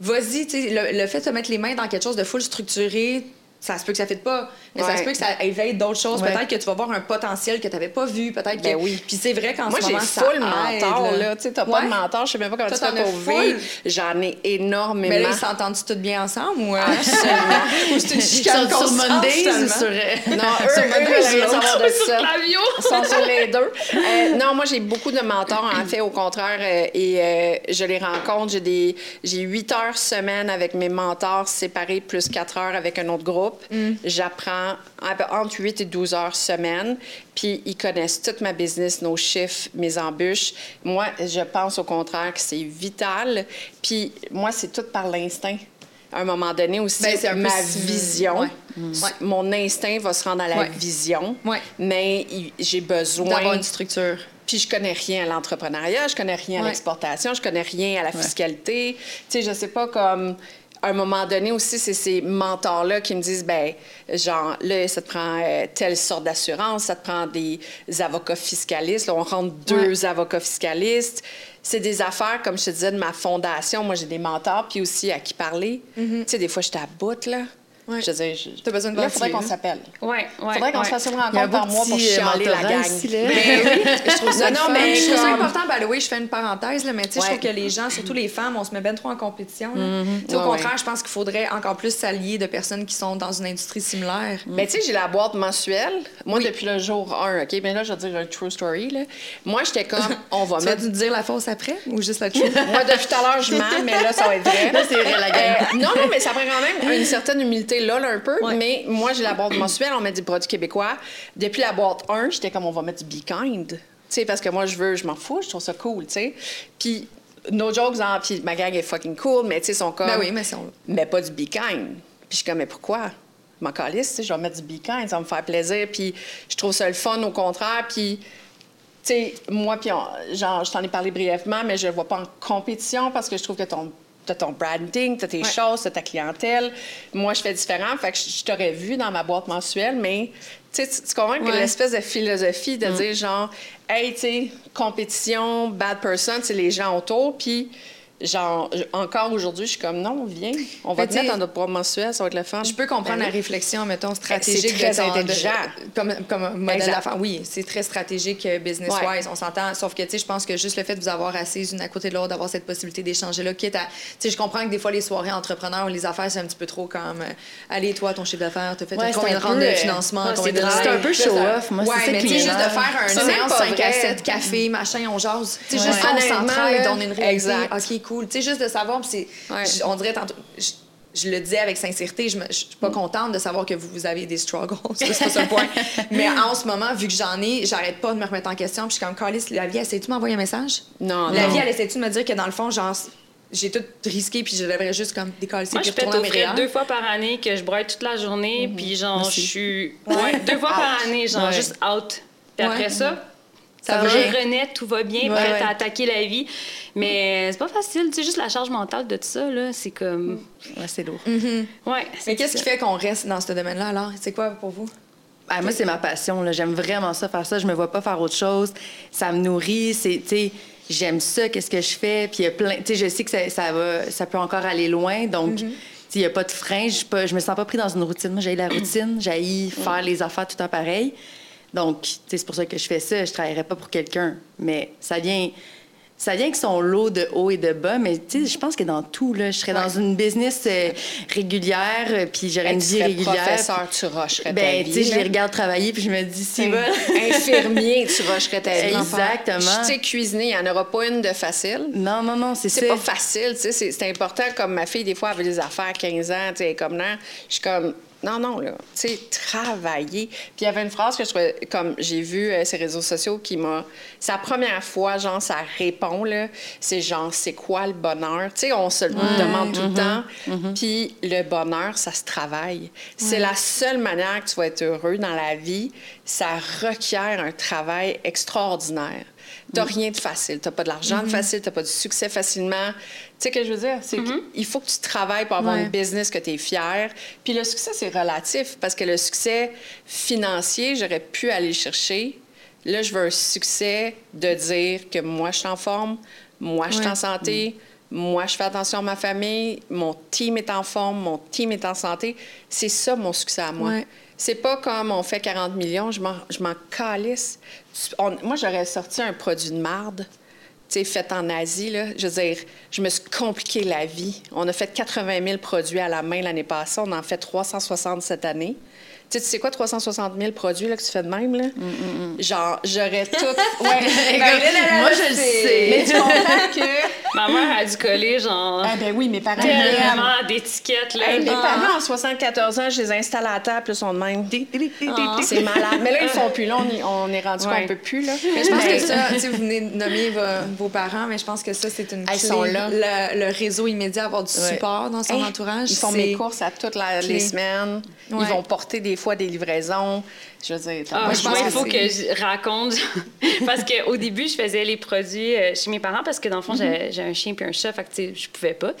vas-y, tu sais, le, le, fait de te mettre les mains dans quelque chose de full structuré, ça se peut que ça ne pas. Mais ça se peut que ça éveille d'autres choses. Peut-être que tu vas voir un potentiel que tu n'avais pas vu. Peut-être ben que. oui. Puis c'est vrai qu'en ce moment, ça full mentor, là. Tu sais, t'as pas de mentor. Je sais même pas comment tu fais pour vivre. J'en ai énormément. Mais là, ils s'entendent toutes bien ensemble ou. Absolument. ou c'est une chicane sur Mondays ou sur. Non, eux, sur Mondays, savoir de ça. Ils sont sur les deux. Euh, non, moi, j'ai beaucoup de mentors, en fait, au contraire. Euh, et euh, je les rencontre. J'ai des... J'ai 8 heures semaine avec mes mentors séparés, plus 4 heures avec un autre groupe. Mm. J'apprends entre 8 et 12 heures semaine. Puis ils connaissent toute ma business, nos chiffres, mes embûches. Moi, je pense au contraire que c'est vital. Puis moi, c'est tout par l'instinct. À un moment donné aussi, ben, c'est ma vision. Mon instinct va se rendre à la vision. Mais j'ai besoin... D'avoir une structure. Puis je connais rien à l'entrepreneuriat, je connais rien à l'exportation, je connais rien à la fiscalité. Tu sais, je sais pas comme à un moment donné aussi, c'est ces mentors-là qui me disent, ben genre, là, ça te prend euh, telle sorte d'assurance, ça te prend des avocats fiscalistes. Là, on rentre deux avocats fiscalistes. C'est des affaires, comme je te disais, de ma fondation. Moi, j'ai des mentors, puis aussi à qui parler. Mm-hmm. Tu sais, des fois, j'étais à bout, là. Ouais. Je veux dire, t'as besoin de Il faudrait qu'on s'appelle. Oui, oui. Faudrait qu'on se fasse une rencontre par mois pour chialer la gang. Ici, mais oui, je trouve ça, non, non, mais je trouve ça important. Ben oui, je fais une parenthèse, là, mais tu sais, je trouve que les gens, surtout les femmes, on se met bien trop en compétition. Mm-hmm. Au contraire, je pense qu'il faudrait encore plus s'allier de personnes qui sont dans une industrie similaire. Mais tu sais, j'ai la boîte mensuelle. Moi, depuis le jour 1, OK? Mais là, je vais dire un true story. Là. Moi, j'étais comme, on va mettre. Tu vas dire la fausse après ou juste la true? Moi, depuis tout à l'heure, je mens, mais là, ça va être vrai. Là, c'est vrai, la gang. Euh, non, non, mais ça prend quand même une certaine humilité là un peu mais moi, j'ai la boîte mensuelle, on met du produit québécois. Depuis la boîte 1, j'étais comme, on va mettre du Be Kind. Tu sais, parce que moi, je veux, je m'en fous, je trouve ça cool, tu sais. Puis, no jokes, hein, puis ma gang est fucking cool, mais tu sais, sont comme. Ben oui, mais sont. Mais pas du Be Kind. Puis, je suis comme, mais pourquoi? Je m'en calisse, je vais mettre du Be Kind, ça va me faire plaisir. Puis, je trouve ça le fun, au contraire. Puis, tu sais, moi, puis, genre, je t'en ai parlé brièvement, mais je ne vois pas en compétition parce que je trouve que ton T'as ton branding, t'as tes choses, t'as ta clientèle. Moi, je fais différent. Fait que je, t'aurais vu dans ma boîte mensuelle, mais tu, tu comprends que l'espèce de philosophie de mm. dire genre, hey, tu sais, compétition, bad person, c'est les gens autour. Puis genre, encore aujourd'hui, je suis comme, non, viens, on va Mais te mettre dans notre poids mensuel, ça va être le fun. Je peux comprendre Ben la réflexion, mettons, stratégique. très de ton- de- intelligent. comme, comme modèle d'affaires. Oui, c'est très stratégique euh, business-wise, on s'entend. Sauf que, tu sais, je pense que juste le fait de vous avoir assises une à côté de l'autre, d'avoir cette possibilité d'échanger là, quitte à... Tu sais, je comprends que des fois, les soirées entrepreneurs ou les affaires, c'est un petit peu trop comme... euh, Allez, toi, ton chiffre d'affaires, t'as fait Ouais, combien c'est de de euh, financement, ouais, combien c'est de. C'est un peu show-off. Moi, ouais, c'est ça mais qui tu sais, juste de faire un C'est séance pas 5 à vrai. 7, café, machin, on jase. Tu sais, Ouais. juste on s'entraide, on est une réalité. exact. OK, cool. Tu sais, juste de savoir, puis c'est... Ouais. On dirait tantôt... je- je le disais avec sincérité, je, me- je suis pas contente de savoir que vous, vous avez des struggles. C'est pas ça le point. Mais en ce moment, vu que j'en ai, j'arrête pas de me remettre en question. Puis je suis comme, Calis, la vie, essaie-tu de m'envoyer un message? Non, La non. vie, elle essaie-tu de me dire que dans le fond, genre, j'ai tout risqué, puis je devrais juste comme décoller Moi, je frites réels. deux fois par année, que je broye toute la journée, puis genre, je suis. Ouais, deux fois par année, genre, Ouais. juste out. Puis après Ouais. ça, Ça ça va je bien. renais, tout va bien, Ouais, prête ouais. à attaquer la vie. Mais c'est pas facile, tu sais, juste la charge mentale de tout ça, là, c'est comme. Ouais, c'est lourd. Ouais. Mais qu'est-ce qui fait qu'on reste dans ce domaine-là, alors? C'est quoi pour vous? Ah, moi, c'est ma passion. là. J'aime vraiment ça, faire ça. Je me vois pas faire autre chose. Ça me nourrit. C'est, tu sais, j'aime ça, qu'est-ce que je fais. Puis il y a plein... Tu sais, je sais que ça, ça va... ça peut encore aller loin. Donc, tu sais, il n'y a pas de frein. Je, suis pas- je me sens pas pris dans une routine. Moi, j'ai la routine. J'ai faire les affaires tout le temps pareil. Donc, c'est pour ça que je fais ça. Je travaillerai pas pour quelqu'un. Mais ça vient... Ça vient avec son lot de haut et de bas, mais tu sais, je pense que dans tout, là, je serais dans une business euh, régulière, euh, puis j'aurais Hey, une vie régulière. professeur, tu rusherais ta Ben, vie. tu sais, je les regarde travailler, puis je me dis, si Hum. Infirmier, tu rusherais ta vie. Exactement. Tu sais, cuisiner, il n'y en aura pas une de facile. Non, non, non, c'est ça. C'est pas facile, tu sais, c'est important. Comme ma fille, des fois, avait des affaires 15 ans, tu sais, comme là, je suis comme, non, non, là, tu sais, travailler. Puis il y avait une phrase que je trouvais, comme j'ai vu euh, ces réseaux sociaux qui m'a. C'est la première fois, genre, ça répond, là. C'est genre, c'est quoi le bonheur? Tu sais, on se le demande tout le temps. Puis le bonheur, ça se travaille. C'est la seule manière que tu vas être heureux dans la vie. Ça requiert un travail extraordinaire. T'as rien de facile. T'as pas de l'argent de facile, t'as pas du succès facilement. Tu sais ce que je veux dire? C'est qu'il faut que tu travailles pour avoir Ouais. une business que tu es fier. Puis le succès, c'est relatif parce que le succès financier, j'aurais pu aller le chercher. Là, je veux un succès de dire que moi, je suis en forme, moi, je suis Ouais. en santé, moi, je fais attention à ma famille, mon team est en forme, mon team est en santé. C'est ça mon succès à moi. Ouais. C'est pas comme on fait 40 millions, je m'en calisse. Moi, j'aurais sorti un produit de marde, fait en Asie, là. Je veux dire, je me suis compliqué la vie. On a fait 80 000 produits à la main l'année passée. On en fait 360 cette année. Tu sais, quoi, 360 000 produits là, que tu fais de même, là? Genre, j'aurais tout... Ouais. Ben, Moi, je le sais. Mais tu comprends que... Ma mère a dû coller, genre, Ah ben oui, mes parents... tellement d'étiquettes, là. Hey, mes Ah. parents, en 74 ans, je les installe à la table, puis ils sont de même. C'est malade. Mais là, ils font plus. Là, on, est- on est rendu Ouais. qu'on peut plus, là. Mais je pense que ça, tu sais, vous venez de nommer vo- vos parents, mais je pense que ça, c'est une Ils clé. sont là. Le, le réseau immédiat, avoir du Ouais. support dans son Hey, entourage. Ils font mes courses à toutes la- les semaines. Ouais. Ils vont porter des fois des livraisons. Je veux dire, t'as Ah, pas moi, je pense qu'il faut que je raconte. parce qu'au début, je faisais les produits euh, chez mes parents parce que dans le fond, j'ai- j'ai un chien puis un chat, fait que je pouvais pas.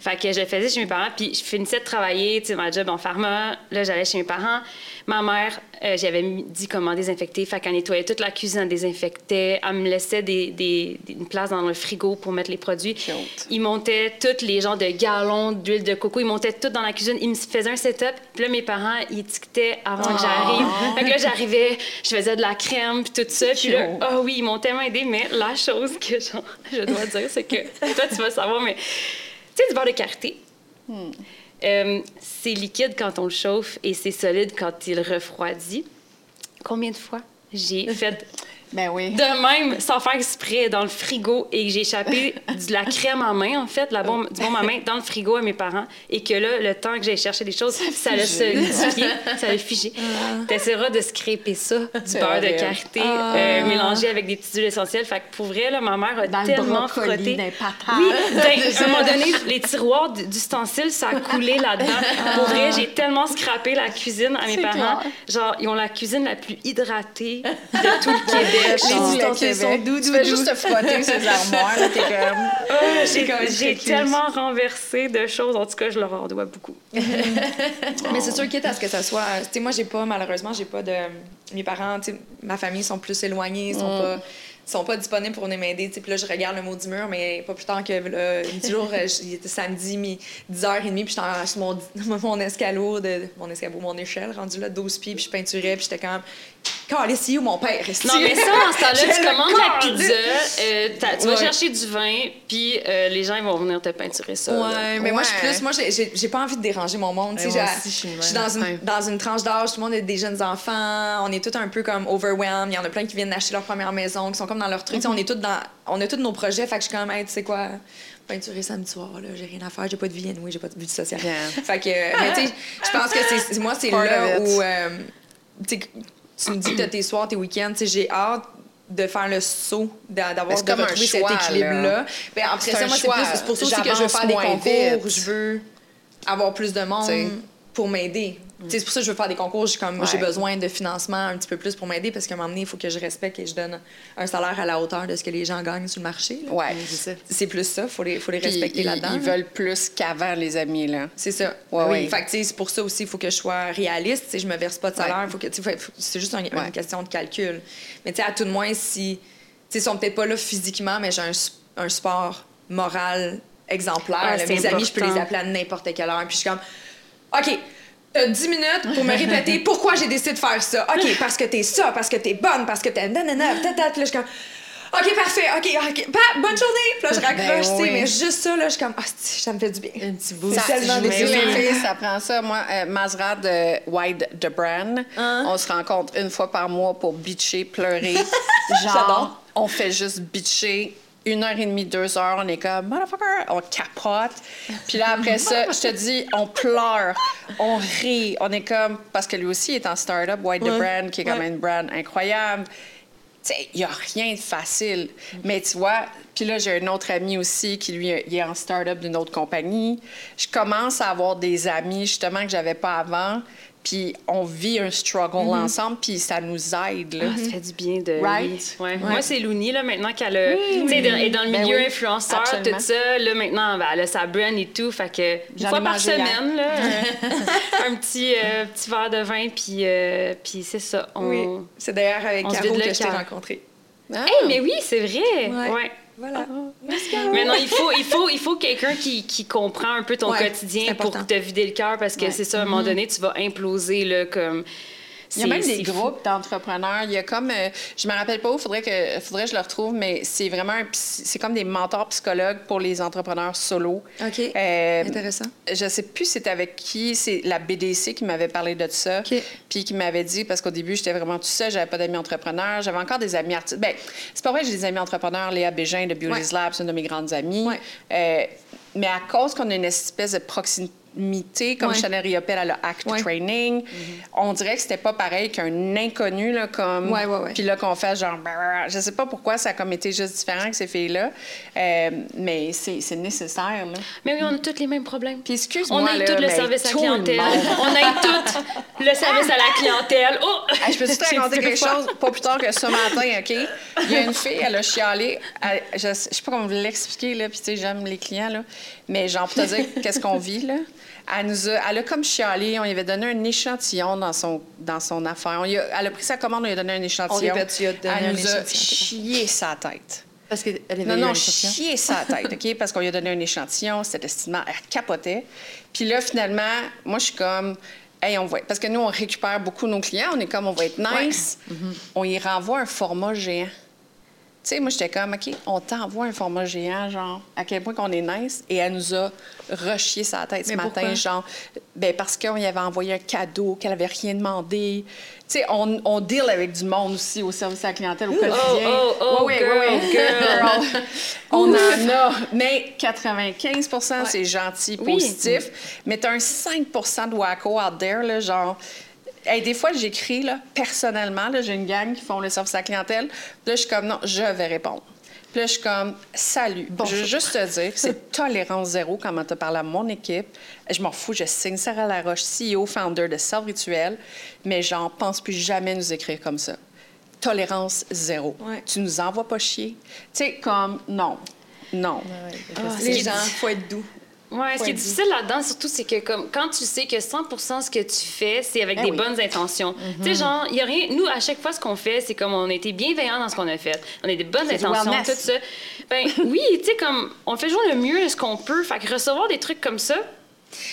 Fait que je le faisais chez mes parents, puis je finissais de travailler, tu sais, ma job en pharma. Là, j'allais chez mes parents. Ma mère, euh, j'avais dit comment désinfecter, fait qu'elle nettoyait toute la cuisine, elle désinfectait. Elle me laissait des, des- des- une place dans le frigo pour mettre les produits. Ils montaient tous les genres de galons d'huile de coco, ils montaient tout dans la cuisine. Ils me faisaient un setup, puis là, mes parents, ils étiquetaient avant que j'arrive. Fait que là, j'arrivais, je faisais de la crème, puis tout ça. Puis là, oh oui, ils m'ont tellement aidé, mais la chose que genre, je dois dire, c'est que toi, tu vas savoir, mais tu sais, du beurre de karité. Euh, c'est liquide quand on le chauffe et c'est solide quand il refroidit. Combien de fois j'ai fait Ben oui. de même, sans faire exprès, dans le frigo et que j'ai échappé de la crème en main, en fait, la bombe, du bon à main, dans le frigo à mes parents. Et que là, le temps que j'ai cherché des choses, ça l'a solidifié, ça l'a figé. T'essaieras de scraper ça, du beurre de karité, euh, mélangé avec des petites huiles essentielles. Fait que pour vrai, là, ma mère a tellement frotté. Oui, d'un- à un moment donné, les tiroirs d'ustensiles, ça a coulé là-dedans. Pour vrai, j'ai tellement scrappé la cuisine à mes parents. Genre, ils ont la cuisine la plus hydratée de tout le Québec. Les ustensiles sont doux, Tu fais juste te frotter ces armoires, t'es comme... J'ai comme j'ai tellement renversé de choses. En tout cas, je leur en dois beaucoup. Mais c'est sûr, quitte à ce que ça soit. Tu sais, moi, j'ai pas, malheureusement, j'ai pas de. Mes parents, ma famille sont plus éloignés, sont pas. sont pas disponibles pour venir m'aider. Puis là, je regarde le mot du mur, mais pas plus tard que là, 10 jours, euh, il était samedi, mi 10h30, puis j'étais sur mon, mon escalot, de, mon escabeau, mon échelle, rendu là 12 pieds, puis je peinturais, puis j'étais quand même. Calé, où mon père? Non, mais ça, en ce temps-là, tu commandes la pizza, euh, tu vas chercher du vin, puis euh, les gens ils vont venir te peinturer ça. Ouais, mais moi, je suis plus. Moi, j'ai pas envie de déranger mon monde. je suis dans une, dans une tranche d'âge, tout le monde a des jeunes enfants, on est tous un peu comme overwhelmed. Il y en a plein qui viennent d'acheter leur première maison, qui sont comme dans leur truc. On est tous dans. On a tous nos projets, fait que je suis comme, hey, tu sais quoi? peinturer samedi soir, là, j'ai rien à faire, j'ai pas de vie, oui, j'ai pas de vie sociale. Fait que, mais tu sais, je pense que c'est, moi, c'est là où, euh, tu me dis que tu as tes soirs, tes week-ends. J'ai hâte de faire le saut, d'avoir de retrouver cet équilibre-là. Ben, après ça, moi, c'est pour ça aussi que je veux faire des concours. Je veux avoir plus de monde pour m'aider. C'est pour ça que je veux faire des concours. J'ai comme j'ai besoin de financement un petit peu plus pour m'aider parce qu'à un moment donné, il faut que je respecte et je donne un salaire à la hauteur de ce que les gens gagnent sur le marché. Ouais, c'est plus ça. Il faut les, faut les respecter là-dedans. Ils veulent plus qu'avant, les amis. là. C'est ça. Ouais, oui. Fait c'est pour ça aussi, il faut que je sois réaliste. Je me verse pas de salaire. Faut que, c'est juste une question de calcul. Mais à tout de moins, si ils sont peut-être pas là physiquement, mais j'ai un, un sport moral exemplaire. mes amis, je peux les appeler à n'importe quelle heure. Puis je suis comme, OK, 10 minutes pour me répéter pourquoi j'ai décidé de faire ça. OK, parce que t'es ça, parce que t'es bonne, parce que t'es nanana, tata. Puis là, je suis comme, OK, parfait, OK, OK, bonne journée. Puis là, je ben raccroche, tu sais, mais juste ça, là, je suis comme, ah, ça me fait du bien. Un petit bout. C'est tellement ça prend ça. Moi, euh, Mazra de Wide the Brand, hein? on se rencontre une fois par mois pour bitcher, pleurer. Genre, on fait juste bitcher une heure et demie, deux heures, on est comme, motherfucker, on capote. Puis là, après ça, je te dis, on pleure, on rit, on est comme, parce que lui aussi est en start-up, White the Brand, qui est quand même une brand incroyable. Tu sais, il n'y a rien de facile. Mais tu vois, puis là, j'ai un autre ami aussi qui, lui, il est en start-up d'une autre compagnie. Je commence à avoir des amis, justement, que j'avais pas avant puis on vit un struggle mm-hmm. ensemble, puis ça nous aide. Là. Ah, ça fait du bien de. Right? Ouais. Moi, c'est Louni, là, maintenant qu'elle a. est dans le ben milieu influenceur, tout ça. Là, maintenant, ben, elle a sa brand et tout. Fait que, une fois par semaine, là, un petit, euh, petit verre de vin, puis, euh, puis c'est ça. On... Oui. C'est d'ailleurs avec Caro que je t'ai rencontré. Ah. mais oui, c'est vrai. ouais. Voilà. Mais non, il faut, il faut, il faut quelqu'un qui, qui, comprend un peu ton quotidien pour te vider le cœur parce que c'est ça, à un moment mm-hmm. donné, tu vas imploser là, comme il y a même des groupes d'entrepreneurs. Il y a comme, euh, je me rappelle pas où, faudrait que, faudrait que je le retrouve, mais c'est vraiment, c'est comme des mentors psychologues pour les entrepreneurs solo. Ok. Euh, Intéressant. Je sais plus c'était avec qui, c'est la BDC qui m'avait parlé de ça, puis qui m'avait dit parce qu'au début j'étais vraiment tout seul, j'avais pas d'amis entrepreneurs, j'avais encore des amis artistes. Ben, c'est pas vrai, j'ai des amis entrepreneurs. Léa Bégin de Beauty's Lab, c'est une de mes grandes amies. Euh, mais à cause qu'on a une espèce de proximité mité, comme ouais. Chanel Riopel à la Act Training. Mm-hmm. On dirait que c'était pas pareil qu'un inconnu, là, comme. Ouais, ouais, Puis là, qu'on fait genre. Je sais pas pourquoi ça a comme été juste différent que ces filles-là. Euh, mais c'est nécessaire, là. Mais oui, on a tous les mêmes problèmes. Puis excuse-moi. On a tout le service à la clientèle. on a tout le service à la clientèle. Oh! je peux te raconter quelque chose, pas plus tard que ce matin, OK? Il y a une fille, elle a chialé. je, sais pas comment vous l'expliquer, là. Puis tu sais, j'aime les clients, là. Mais genre, pour te dire qu'est-ce qu'on vit, là. Elle, nous a, elle a comme chialé. On lui avait donné un échantillon dans son, dans son affaire. On a, elle a pris sa commande, on lui a donné un échantillon. On répète, elle nous a chié sa tête. Parce qu'elle avait Non, non, chié sa tête, OK? Parce qu'on lui a donné un échantillon, c'était estimement, elle capotait. Puis là, finalement, moi, je suis comme... Hey, on va... Parce que nous, on récupère beaucoup nos clients. On est comme, on va être nice. On y renvoie un format géant. Tu sais, moi, j'étais comme, OK, on t'envoie un format géant, genre, à quel point qu'on est nice. Et elle nous a rechié sa tête ce matin, genre, ben parce qu'on y avait envoyé un cadeau, qu'elle avait rien demandé. Tu sais, on, on, deal avec du monde aussi au service à la clientèle au quotidien. Oh, oh, oh, oui, girl, oui, girl. on en a. Mais 95 c'est gentil, positif. Mais tu as un 5 de wacko out there, là, genre des fois, j'écris, là, personnellement, j'ai une gang qui font le service à la clientèle. là, je suis comme, non, je vais répondre. Puis là, je suis comme, salut. Je veux juste te dire c'est tolérance zéro quand tu parles à mon équipe. Je m'en fous, je signe Sarah Laroche, CEO, founder de Self Rituel, mais j'en pense plus jamais nous écrire comme ça. Tolérance zéro. Tu nous envoies pas chier. Tu sais, comme, non. Non. Ah, les gens, il faut être doux. Ouais, ce qui est difficile là-dedans, surtout, c'est que comme, quand tu sais que 100 ce que tu fais, c'est avec Ben des oui. bonnes intentions. Tu sais, genre, il y a rien. Nous, à chaque fois, ce qu'on fait, c'est comme on a été bienveillants dans ce qu'on a fait. On a des bonnes intentions, tout ça. Ben oui, tu sais, comme, on fait toujours le mieux de ce qu'on peut. Fait que recevoir des trucs comme ça,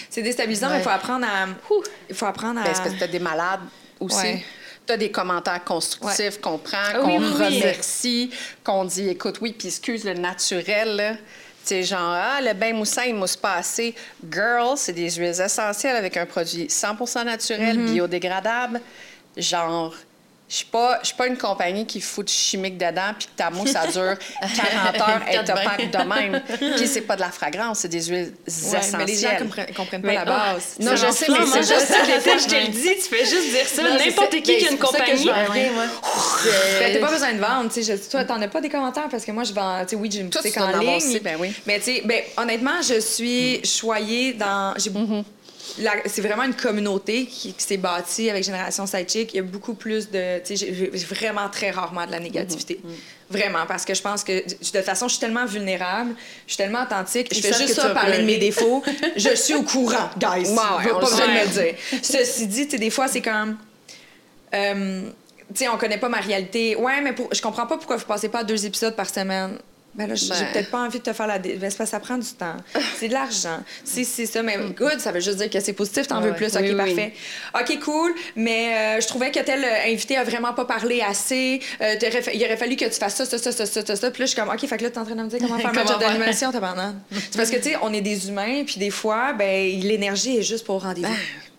C'est déstabilisant, mais Ouais. il faut apprendre à. Il faut apprendre à. Ben, parce que t'as des malades aussi. Ouais. T'as des commentaires constructifs qu'on prend, Ah qu'on oui, oui, oui. remercie, qu'on dit écoute, oui, puis excuse le naturel. Sais, genre, ah, le bain moussant, il mousse pas assez. Girl, c'est des huiles essentielles avec un produit 100% naturel, Mm-hmm. biodégradable. Genre, je suis pas, je suis pas une compagnie qui fout du chimique dedans puis que ta mousse, ça dure 40 heures, Quatre bains. opaque de même. Puis c'est pas de la fragrance, c'est des huiles Ouais, essentielles. mais les gens comprennent, comprennent pas Mais- la base. Non, je sais, mais c'est je juste sais, que des fois, je te le dis, tu fais juste dire ça. N'importe ça. qui qui a une ça compagnie. je vais rien, moi. Ben, t'as pas besoin de vendre, tu sais. Toi, t'en as pas des commentaires parce que moi, je vends, tu sais, oui, j'ai une boutique en ligne. ben. Mais tu sais, ben, honnêtement, je suis choyée dans. j'ai- la- C'est vraiment une communauté qui, qui s'est bâtie avec Génération Sidechick. Il y a beaucoup plus de. Tu sais, j'ai vraiment très rarement de la négativité. Vraiment, parce que je pense que de toute façon, je suis tellement vulnérable, je suis tellement authentique, je fais juste ça parler de mes défauts. je suis au courant, guys. Ouais, ouais, pas on le besoin de me le dire. Ceci dit, des fois, c'est comme. Euh, tu sais, on connaît pas ma réalité. Ouais, mais pour- je comprends pas pourquoi vous passez pas à deux épisodes par semaine. Ben là, j'ai Ben. peut-être pas envie de te faire la. dé- Ben, que ça prend du temps. C'est de l'argent. C'est c'est ça, mais good, ça veut juste dire que c'est positif, t'en Ah veux plus. OK, Oui, oui. parfait. OK, cool, mais euh, je trouvais que tel euh, invité a vraiment pas parlé assez. Euh, il aurait fallu que tu fasses ça, ça, ça, ça, ça, ça. Puis là, je suis comme, OK, fait que là, t'es en train de me dire comment faire ma job d'animation, t'as. C'est parce que, tu sais, on est des humains, puis des fois, ben, l'énergie est juste pour rendez-vous.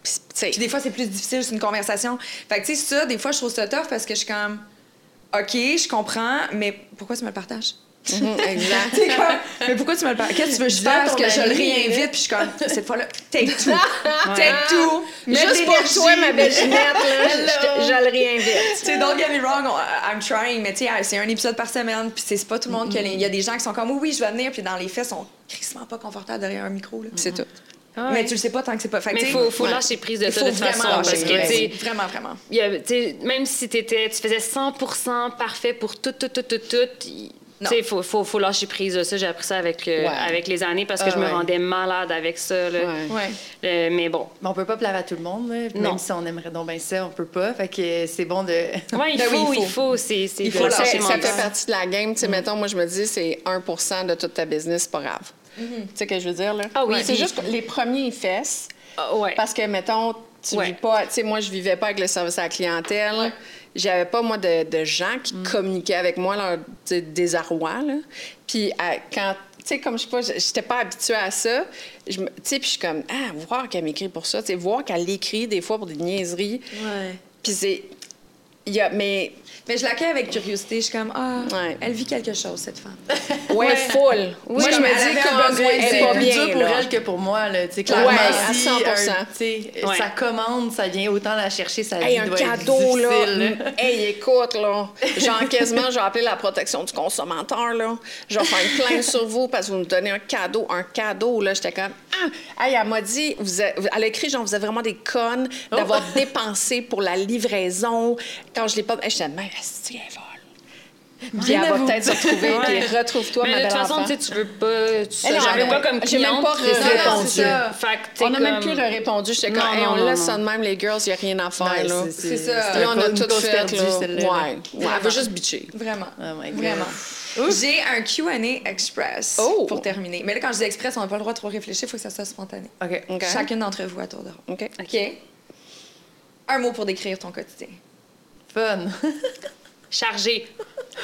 Sais, Puis des fois, c'est plus difficile, c'est une conversation. Fait que, tu sais, ça, des fois, je trouve ça tough parce que je suis comme, OK, je comprends, mais pourquoi tu me le partages? Mhm, exact. Tu sais, comme, mais pourquoi tu me le partages? Qu'est-ce que tu veux que je fasse? ton Que je le réinvite, puis je suis comme, cette fois-là, take two. Take de Juste pour toi, ma belle Ginette, là, je, le réinvite. Tu sais, don't get me wrong, on- I'm trying, mais tu sais, c'est un épisode par semaine, puis c'est pas tout le monde qui a Il y a des gens qui sont comme, oui, oui, je vais venir, puis dans les faits, sont crissement pas confortables derrière un micro. Là. C'est tout. Ah Mais tu le sais pas tant que c'est pas. Fait Mais faut, faut ouais. lâcher prise de ça de toute vraiment façon. Parce que, Vraiment, vraiment. y a- même si tu faisais 100 parfait pour tout, tout, tout, tout, tout, il Non. tu sais, faut, faut, faut lâcher prise de ça. J'ai appris ça avec, euh, Ouais. avec les années parce que Ah, je me ouais. rendais malade avec ça. là. Ouais. Euh, mais bon. Mais on peut pas plaire à tout le monde, là. Non. même si on aimerait donc bien ça, on peut pas. Fait que c'est bon de. Ouais, il, Ben oui, faut, il il faut, c'est, Il faut Ça, ça fait partie de la game. Tu sais, mettons, moi, je me dis, c'est 1 de toute ta business, c'est pas grave. Tu sais ce que je veux dire, là? Ah oui, C'est juste les premiers, ils fessent. Ah, ouais. Parce que, mettons, tu Ouais. vis pas... Tu sais, moi, je vivais pas avec le service à la clientèle. J'avais pas, moi, de, de gens qui communiquaient avec moi leur désarroi, là. Puis à- quand... Tu sais, comme je sais pas, j'étais pas habituée à ça. Tu sais, puis je suis comme, ah, voir qu'elle m'écrit pour ça. Tu sais, voir qu'elle écrit des fois pour des niaiseries. Ouais. Puis c'est... Il y a... Mais... Mais je l'accueille avec curiosité. Je suis comme, ah, Ouais. elle vit quelque chose, cette femme. Ouais, full. moi, je me dis est C'est pas plus bien, dur pour là. elle que pour moi, là. Tu sais, clairement, Ouais, à si 100%. un- tu sais, Ouais. sa commande, ça vient autant la chercher, ça Hey, un doit cadeau, être là. difficile, là. Hey, écoute, là. Genre, quasiment, j'ai appelé la protection du consommateur, là. Je vais faire une plainte sur vous parce que vous nous donnez un cadeau. Un cadeau, là. J'étais comme, ah, hey, elle m'a dit, vous êtes- elle a écrit, genre, vous êtes vraiment des connes d'avoir dépensé pour la livraison. Quand je l'ai pas. Hey, J'étais, mais est-ce qu'elle est folle? Puis elle va peut-être se retrouver, puis retrouve-toi, mais ma de belle toute façon, tu sais, tu veux pas. Tu Elle, j'avais ouais, pas comme j'ai même pas répondu. Sais, On n'a même plus répondu. J'étais comme, on laisse ça de même, les girls, il n'y a rien à faire, là. C'est ça. Là, on a tout fait, là. Ouais. Elle veut juste bitcher. Vraiment. Oh. Vraiment. J'ai un Q&A express Oh! pour terminer. Mais là, quand je dis express, on n'a pas le droit de trop réfléchir. Il faut que ça soit spontané. OK. OK. Chacune d'entre vous à tour de rôle. OK. OK? Un mot pour décrire ton quotidien. Fun. Chargé.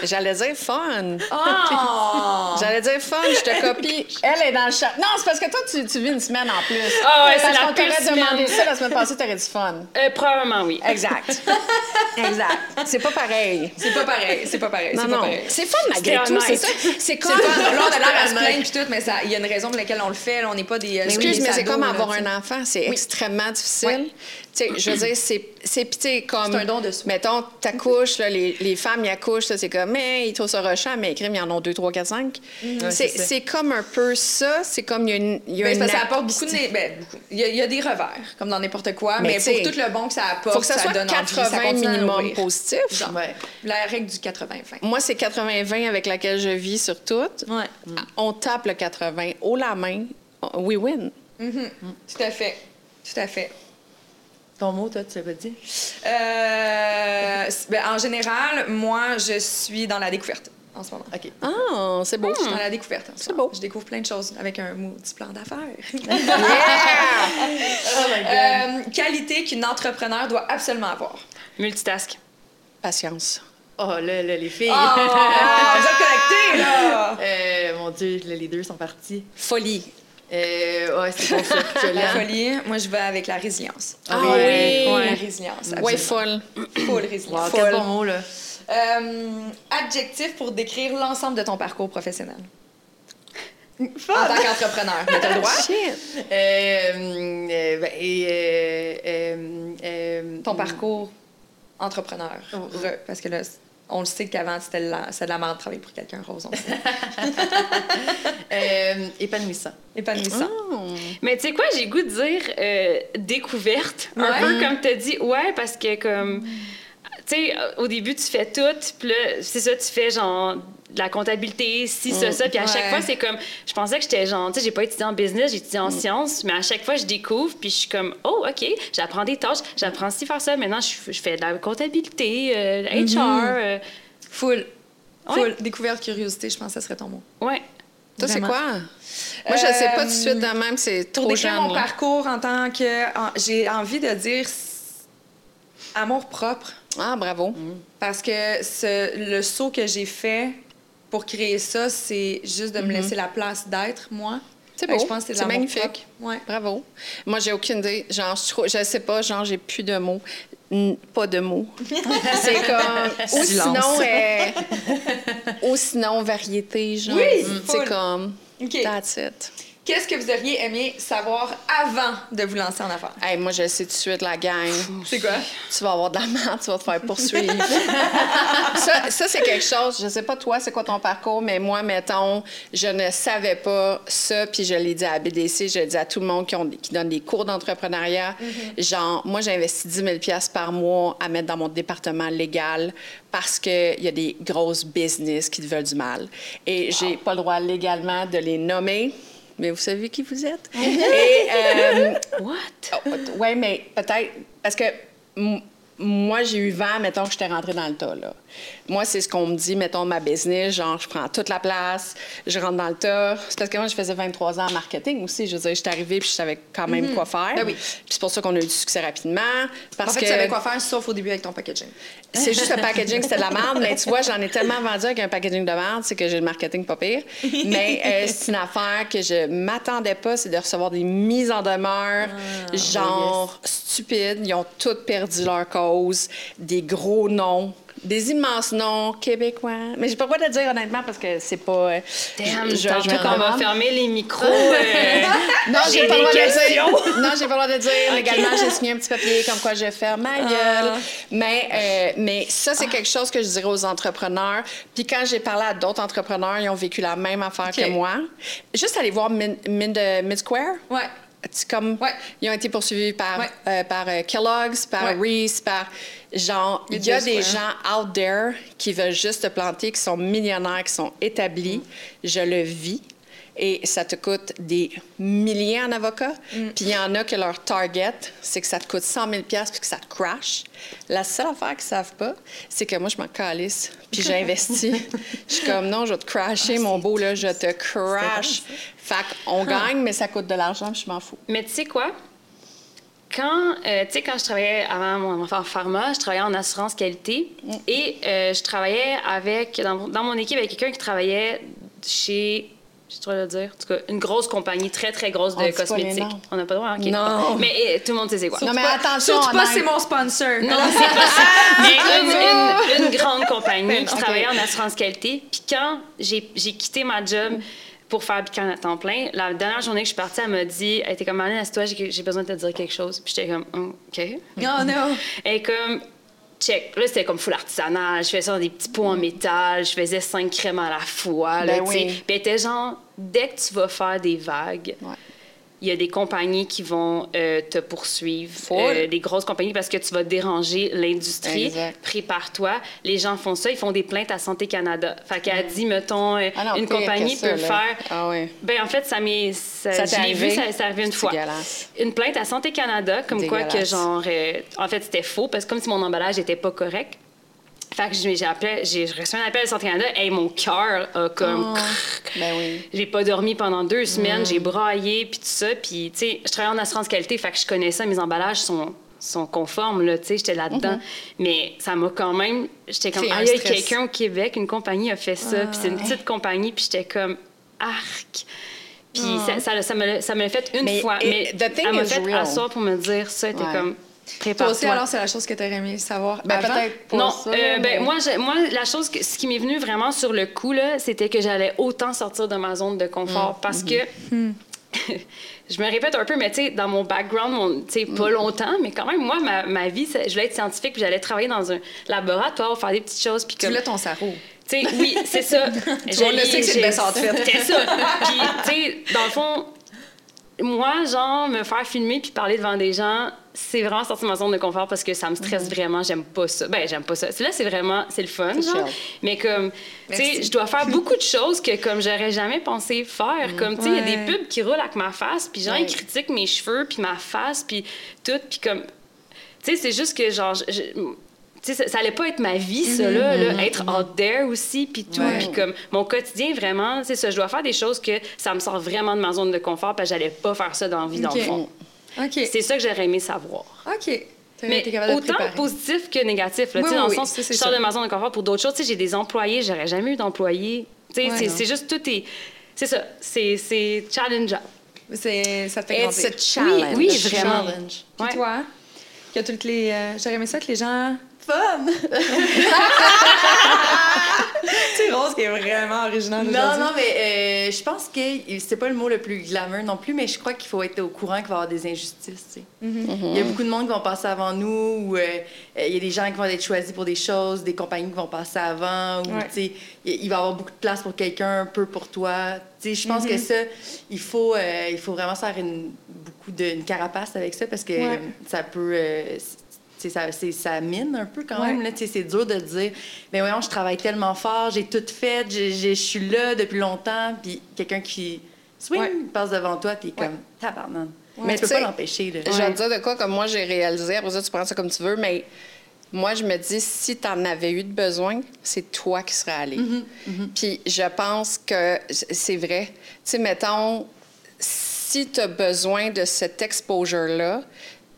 J'allais dire fun. Oh! J'allais dire fun, je te copie. Elle est dans le chat. Non, c'est parce que toi, tu, tu vis une semaine en plus. Ah ouais, c'est la qu'on t'aurait demandé ça la semaine passée, t'aurais dit fun. Euh, probablement, oui. Exact. exact. C'est pas pareil. C'est pas pareil. C'est pas pareil. Non, c'est pas pareil. C'est fun malgré tout, c'est ça. C'est C'est comme. pas, là, on a l'air à se plaindre puis tout, mais ça- il y a une raison pour laquelle on le fait. là. on n'est pas des. euh, Excuse, mais c'est comme avoir un enfant, c'est extrêmement difficile. Tu sais, je veux dire, c'est, c'est comme. C'est un don de soi. Mettons, t'accouches, là, les, les femmes y accouchent, c'est comme, mais ils trouvent ça rushant, mais crime, ils en ont deux, trois, quatre, cinq. Mhm. Ouais, c'est, c'est ça. c'est comme un peu ça, c'est comme il y a une. il y a Ben, c'est une parce que ça app- apporte beaucoup de. né- Ben, beaucoup. Il y, a, il y a des revers, comme dans n'importe quoi, Mais mais, pour tout le bon que ça apporte, Faut que ça, soit donne envie, ça 80 continue à minimum positif. Genre, Ouais. La règle du 80-20. Moi, c'est 80-20 avec laquelle je vis sur tout. Ouais. On tape le 80 haut la main, we win. Tout à fait. Tout à fait. Ton mot, toi, tu l'as pas dit? Euh, ben, en général, moi, je suis dans la découverte en ce moment. OK. Ah, c'est beau. Je suis dans la découverte. ce C'est beau. Je découvre plein de choses avec un maudit plan d'affaires. Oh my God. Euh, qualité qu'une entrepreneur doit absolument avoir. Multitask. Patience. Oh, là, là, les filles. Oh, vous êtes connectés, là! Euh, mon Dieu, là, les deux sont partis. Folie. Euh, ouais, c'est bon ça. Je La folie, moi, je vais avec la résilience. Ah oui. oui. La résilience. Ouais, absolument. folle. Full résilience. Wow, quel bon mot, là. Euh, adjectif pour décrire l'ensemble de ton parcours professionnel. En tant qu'entrepreneur. Mais t'as le droit? Shit. Euh, euh, ben, et, euh, euh, euh, Ton parcours entrepreneur. Oh. Re- parce que là, on le sait qu'avant, c'était de la, c'était de la merde de travailler pour quelqu'un, Rose. on le sait. euh, épanouissant. Épanouissant. Mais tu sais quoi, j'ai goût de dire euh, découverte. Un Ouais. peu comme tu as dit, ouais, parce que comme. Tu sais, au début, tu fais tout, puis là, c'est ça, tu fais genre la comptabilité, ci, ça, ça. Puis à chaque Ouais. fois, c'est comme. Je pensais que j'étais genre. Tu sais, j'ai pas étudié en business, j'ai étudié en sciences, mais à chaque fois, je découvre, puis je suis comme, oh, OK, j'apprends des tâches, j'apprends ci, faire ça. Maintenant, je, je fais de la comptabilité, euh, HR. euh, Full. Ouais. Full. Découverte, curiosité, je pense que ce serait ton mot. ouais. Toi, c'est quoi? Moi, je sais pas tout de Euh, suite de même, c'est trop décrire jeune. mon là. parcours en tant que. en- J'ai envie de dire amour propre. Ah, bravo. Parce que ce- le saut que j'ai fait pour créer ça, c'est juste de me laisser la place d'être, moi. C'est beau. Je pense que c'est magnifique. Ouais. Bravo. Moi, j'ai aucune idée. Genre, je, je sais pas, genre, j'ai plus de mots. N- pas de mots. c'est comme. Ou sinon, euh, ou sinon, variété, genre. Oui. C'est comme. OK. That's it. Qu'est-ce que vous auriez aimé savoir avant de vous lancer en affaires? Hey, moi, je sais tout de suite, la gang. C'est quoi? Tu vas avoir de la merde, tu vas te faire poursuivre. ça, ça, c'est quelque chose, je sais pas toi, c'est quoi ton parcours, mais moi, mettons, je ne savais pas ça, puis je l'ai dit à BDC, je l'ai dit à tout le monde qui, ont, qui donne des cours d'entrepreneuriat. Genre, moi, j'ai investi 10 000 par mois à mettre dans mon département légal parce qu'il y a des grosses business qui te veulent du mal. Et j'ai pas le droit légalement de les nommer. Mais vous savez qui vous êtes? Et euh, What? oui, mais peut-être. Parce que moi, j'ai eu vent, mettons, que j'étais rentrée dans le tas, là. Moi, c'est ce qu'on me dit, mettons, ma business, genre, je prends toute la place, je rentre dans le tas. C'est parce que moi, je faisais 23 ans en marketing aussi. Je veux dire, j'étais arrivée puis je savais quand même quoi faire. Ben oui. Puis c'est pour ça qu'on a eu du succès rapidement. Parce en fait, que tu savais quoi faire, sauf au début avec ton packaging. c'est juste le packaging, c'était de la merde. Mais tu vois, j'en ai tellement vendu avec un packaging de merde, c'est que j'ai le marketing pas pire. Mais euh, c'est une affaire que je m'attendais pas, c'est de recevoir des mises en demeure, genre stupides. Ils ont toutes perdu leur cause, des gros noms. Des immenses noms québécois. Mais j'ai pas le droit de dire honnêtement parce que c'est pas. euh, Damn, je- je- tantôt je vais quand on va fermer les micros. euh, non, J'ai pas le droit de dire. Non, j'ai pas le droit de dire. Légalement, j'ai signé un petit papier comme quoi je faire ma gueule. Mais, euh, mais ça, c'est quelque chose que je dirais aux entrepreneurs. Puis quand j'ai parlé à d'autres entrepreneurs, ils ont vécu la même affaire que moi. Juste aller voir Mid, Mid, Mid Square. Ouais. Comme, Ouais. Ils ont été poursuivis par, Ouais. euh, par euh, Kellogg's, par Ouais. Reese, par. Genre, il y a des gens out there qui veulent juste te planter, qui sont millionnaires, qui sont établis. Mm. Je le vis. Et ça te coûte des milliers en avocat. Mm. Puis il y en a que leur target, c'est que ça te coûte 100 000 puis que ça te crash. La seule affaire qu'ils savent pas, c'est que moi, je m'en calisse. Puis j'ai investi. je suis comme, non, je vais te crasher, Ah, mon beau, là, je te crash. Fait qu'on gagne, mais ça coûte de l'argent, puis je m'en fous. Mais tu sais quoi? Quand, euh, tu sais, quand je travaillais avant mon en pharma, je travaillais en assurance qualité et euh, je travaillais avec, dans mon équipe, avec quelqu'un qui travaillait chez, je dois le dire, en tout cas, une grosse compagnie, très, très grosse de pas cosmétiques. On n'a pas le droit, OK. Non. Mais euh, tout le monde sait c'est quoi. Non, mais Pas- attention, Surtout pas, c'est mon sponsor. Non, c'est pas ça. Mais une, une- une grande compagnie qui travaillait en assurance qualité. Puis quand j'ai j'ai quitté ma job pour faire Bican à temps plein, la dernière journée que je suis partie, elle m'a dit, elle était comme, Marlène, assieds-toi, j'ai j'ai besoin de te dire quelque chose? Puis j'étais comme, OK. Non, non. Elle est comme, check. Là, c'était comme full artisanal. Je faisais ça dans des petits pots en métal. Je faisais cinq crèmes à la fois. Là, Ben oui. Puis était genre, dès que tu vas faire des vagues, Ouais. Il y a des compagnies qui vont euh, te poursuivre, euh, des grosses compagnies, parce que tu vas déranger l'industrie. Prépare-toi. Les gens font ça, ils font des plaintes à Santé Canada. Fait qu'elle dit, mettons, euh, ah une compagnie peut faire. Ah oui. Ben en fait, ça m'est. Ça, ça je l'ai vu, ça, ça arrivé une fois. Une plainte à Santé Canada, comme quoi que genre. en fait, c'était faux, parce que comme si mon emballage n'était pas correct. Fait que j'ai appelé, j'ai reçu un appel de Santé Canada. Hey, mon cœur a comme. Oh, ben oui. J'ai pas dormi pendant deux semaines, j'ai braillé, puis tout ça. Puis, tu sais, je travaille en assurance qualité, fait que je connais ça, mes emballages sont sont conformes, là, tu sais, j'étais là-dedans. Mhm. Mais ça m'a quand même... J'étais comme, ah, il y a quelqu'un au Québec, une compagnie a fait ça, puis c'est une petite compagnie, puis j'étais comme, arc! Puis ah. ça, ça, me, ça me l'a fait une fois. mais elle m'a fait asseoir pour me dire ça, était comme, toi aussi, alors, c'est la chose que tu aurais aimé savoir ben, peut-être Non, euh, ben, moi, moi, la chose, ce qui m'est venu vraiment sur le coup, là, c'était que j'allais autant sortir de ma zone de confort mm. parce que... Mm-hmm. je me répète un peu, mais tu sais, dans mon background, tu sais, pas mm. longtemps, mais quand même, moi, ma, ma vie, je voulais être scientifique, puis j'allais travailler dans un laboratoire, faire des petites choses. Puis comme... Tu voulais ton cerveau. Tu sais, oui, c'est ça. je le sais que c'est le best outfit. C'est ça. Puis, tu sais, dans le fond, moi, genre, me faire filmer puis parler devant des gens, c'est vraiment sortir de ma zone de confort parce que ça me stresse mhm. vraiment. J'aime pas ça. Ben, j'aime pas ça. Là, c'est vraiment, c'est le fun, genre. Mais comme, tu sais, je dois faire beaucoup de choses que, comme, j'aurais jamais pensé faire. Comme, tu sais, il y a des pubs qui roulent avec ma face, puis genre, ils critiquent mes cheveux, puis ma face, puis tout, puis comme, tu sais, c'est juste que, genre, ça, ça allait pas être ma vie, ça, mhm, là, mhm, être out there aussi, puis tout. Puis comme mon quotidien, vraiment, c'est ça, je dois faire des choses que ça me sort vraiment de ma zone de confort, parce que j'allais pas faire ça dans la vie, dans le fond. C'est ça que j'aurais aimé savoir. OK. Mais autant positif que négatif. Là, dans le sens, je sors de ma zone de confort pour d'autres choses. J'ai des employés, j'aurais jamais eu d'employés. c'est juste tout est... C'est ça, c'est challengeable. Ça te fait It's a challenge. Oui, oui vraiment. Challenge. Puis toi, qui a toutes les... Euh, j'aurais aimé ça que les gens fun! c'est Rose qui est vraiment original. Non, non, mais euh, je pense que c'est pas le mot le plus glamour non plus, mais je crois qu'il faut être au courant qu'il va y avoir des injustices. Mm-hmm. Il y a beaucoup de monde qui vont passer avant nous, ou euh, il y a des gens qui vont être choisis pour des choses, des compagnies qui vont passer avant, ou il va y avoir beaucoup de place pour quelqu'un, un peu pour toi. Je pense que mm-hmm. ça, il faut, euh, il faut vraiment faire une, beaucoup de carapace avec ça parce que ça peut ça, ça mine un peu quand même. C'est dur de dire, mais voyons, je travaille tellement fort, j'ai tout fait, je suis là depuis longtemps, puis quelqu'un qui swing, passe devant toi, puis comme, tabarnan. Mais tu peux pas l'empêcher. Je vais te dire de quoi, comme moi, j'ai réalisé, après ça, tu prends ça comme tu veux, mais moi, je me dis, si tu en avais eu de besoin, c'est toi qui serais allé. Mm-hmm, mm-hmm. Puis je pense que c'est vrai. Tu sais, mettons, si tu as besoin de cet exposure-là,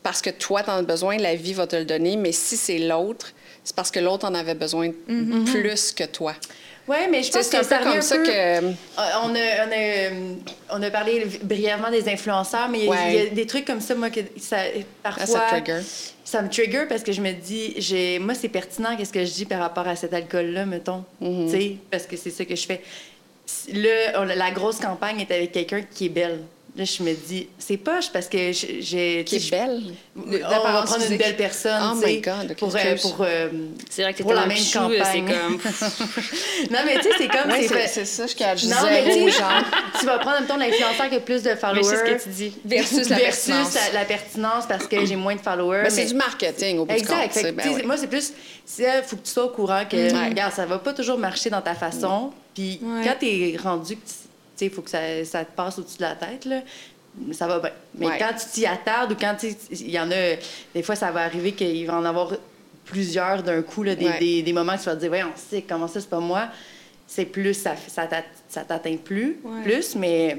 parce que toi, tu en as besoin, la vie va te le donner. Mais si c'est l'autre, c'est parce que l'autre en avait besoin mm-hmm. plus que toi. Oui, mais je pense que c'est un peu comme ça que. Euh, on a, on, a, on a, parlé brièvement des influenceurs, mais il y, a des trucs comme ça, moi, que ça, parfois. Ça, trigger. ça me trigger parce que je me dis, j'ai, moi, c'est pertinent, qu'est-ce que je dis par rapport à cet alcool-là, mettons. Mm-hmm. Tu sais, parce que c'est ça que je fais. Le, la grosse campagne est avec quelqu'un qui est belle. Là, je me dis, c'est poche parce que j'ai. Qui est belle. On va prendre une belle personne. Oh my God. pour, euh, pour, euh, c'est vrai que pour la même campagne. C'est comme. non, mais tu sais, c'est comme. c'est ça, je disais. Non, mais tu tu vas prendre en même temps l'influenceur qui a plus de followers. Mais c'est ce que tu dis. Versus la versus pertinence. La, pertinence parce que j'ai moins de followers. Mais, c'est du marketing au bout exact. du compte. Ben moi, c'est plus. Il faut que tu sois au courant que, regarde, ça va pas toujours marcher dans ta façon. Puis quand tu es rendu que il faut que ça, ça, te passe au-dessus de la tête. Là ça va bien. Mais quand tu t'y attardes ou quand il y en a, des fois, ça va arriver qu'il va en avoir plusieurs d'un coup, là, des, des, moments que tu vas te dire, voyons, sait comment ça, c'est pas moi? C'est plus, ça, ça t'atteint plus, plus, mais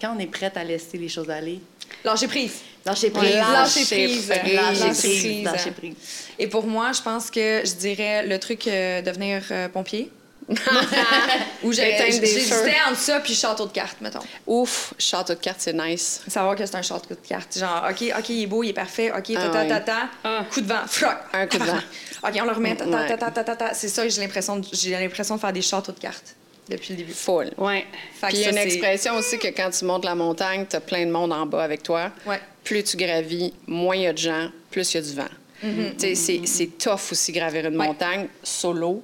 quand on est prête à laisser les choses aller. Lâcher prise. Lâcher prise. Lâcher prise. Lâcher prise. Et pour moi, je pense que je dirais le truc euh, devenir euh, pompier. Ou j'hésitais entre ça puis château de cartes, mettons. Ouf, château de cartes, c'est nice. Savoir que c'est un château de cartes. Genre, OK, OK, il est beau, il est parfait. OK, ta, ta, ta, ta, ah. coup de vent, froc. Un coup de vent. OK, on le remet, ta, ta, ta, ta, ta, ta. C'est ça, j'ai l'impression, j'ai l'impression de faire des châteaux de cartes depuis le début. Full. Ouais. Puis il y a une expression aussi que quand tu montes la montagne, tu as plein de monde en bas avec toi. Ouais. Plus tu gravis, moins il y a de gens, plus il y a du vent. Mm-hmm. C'est tough aussi gravir une montagne solo.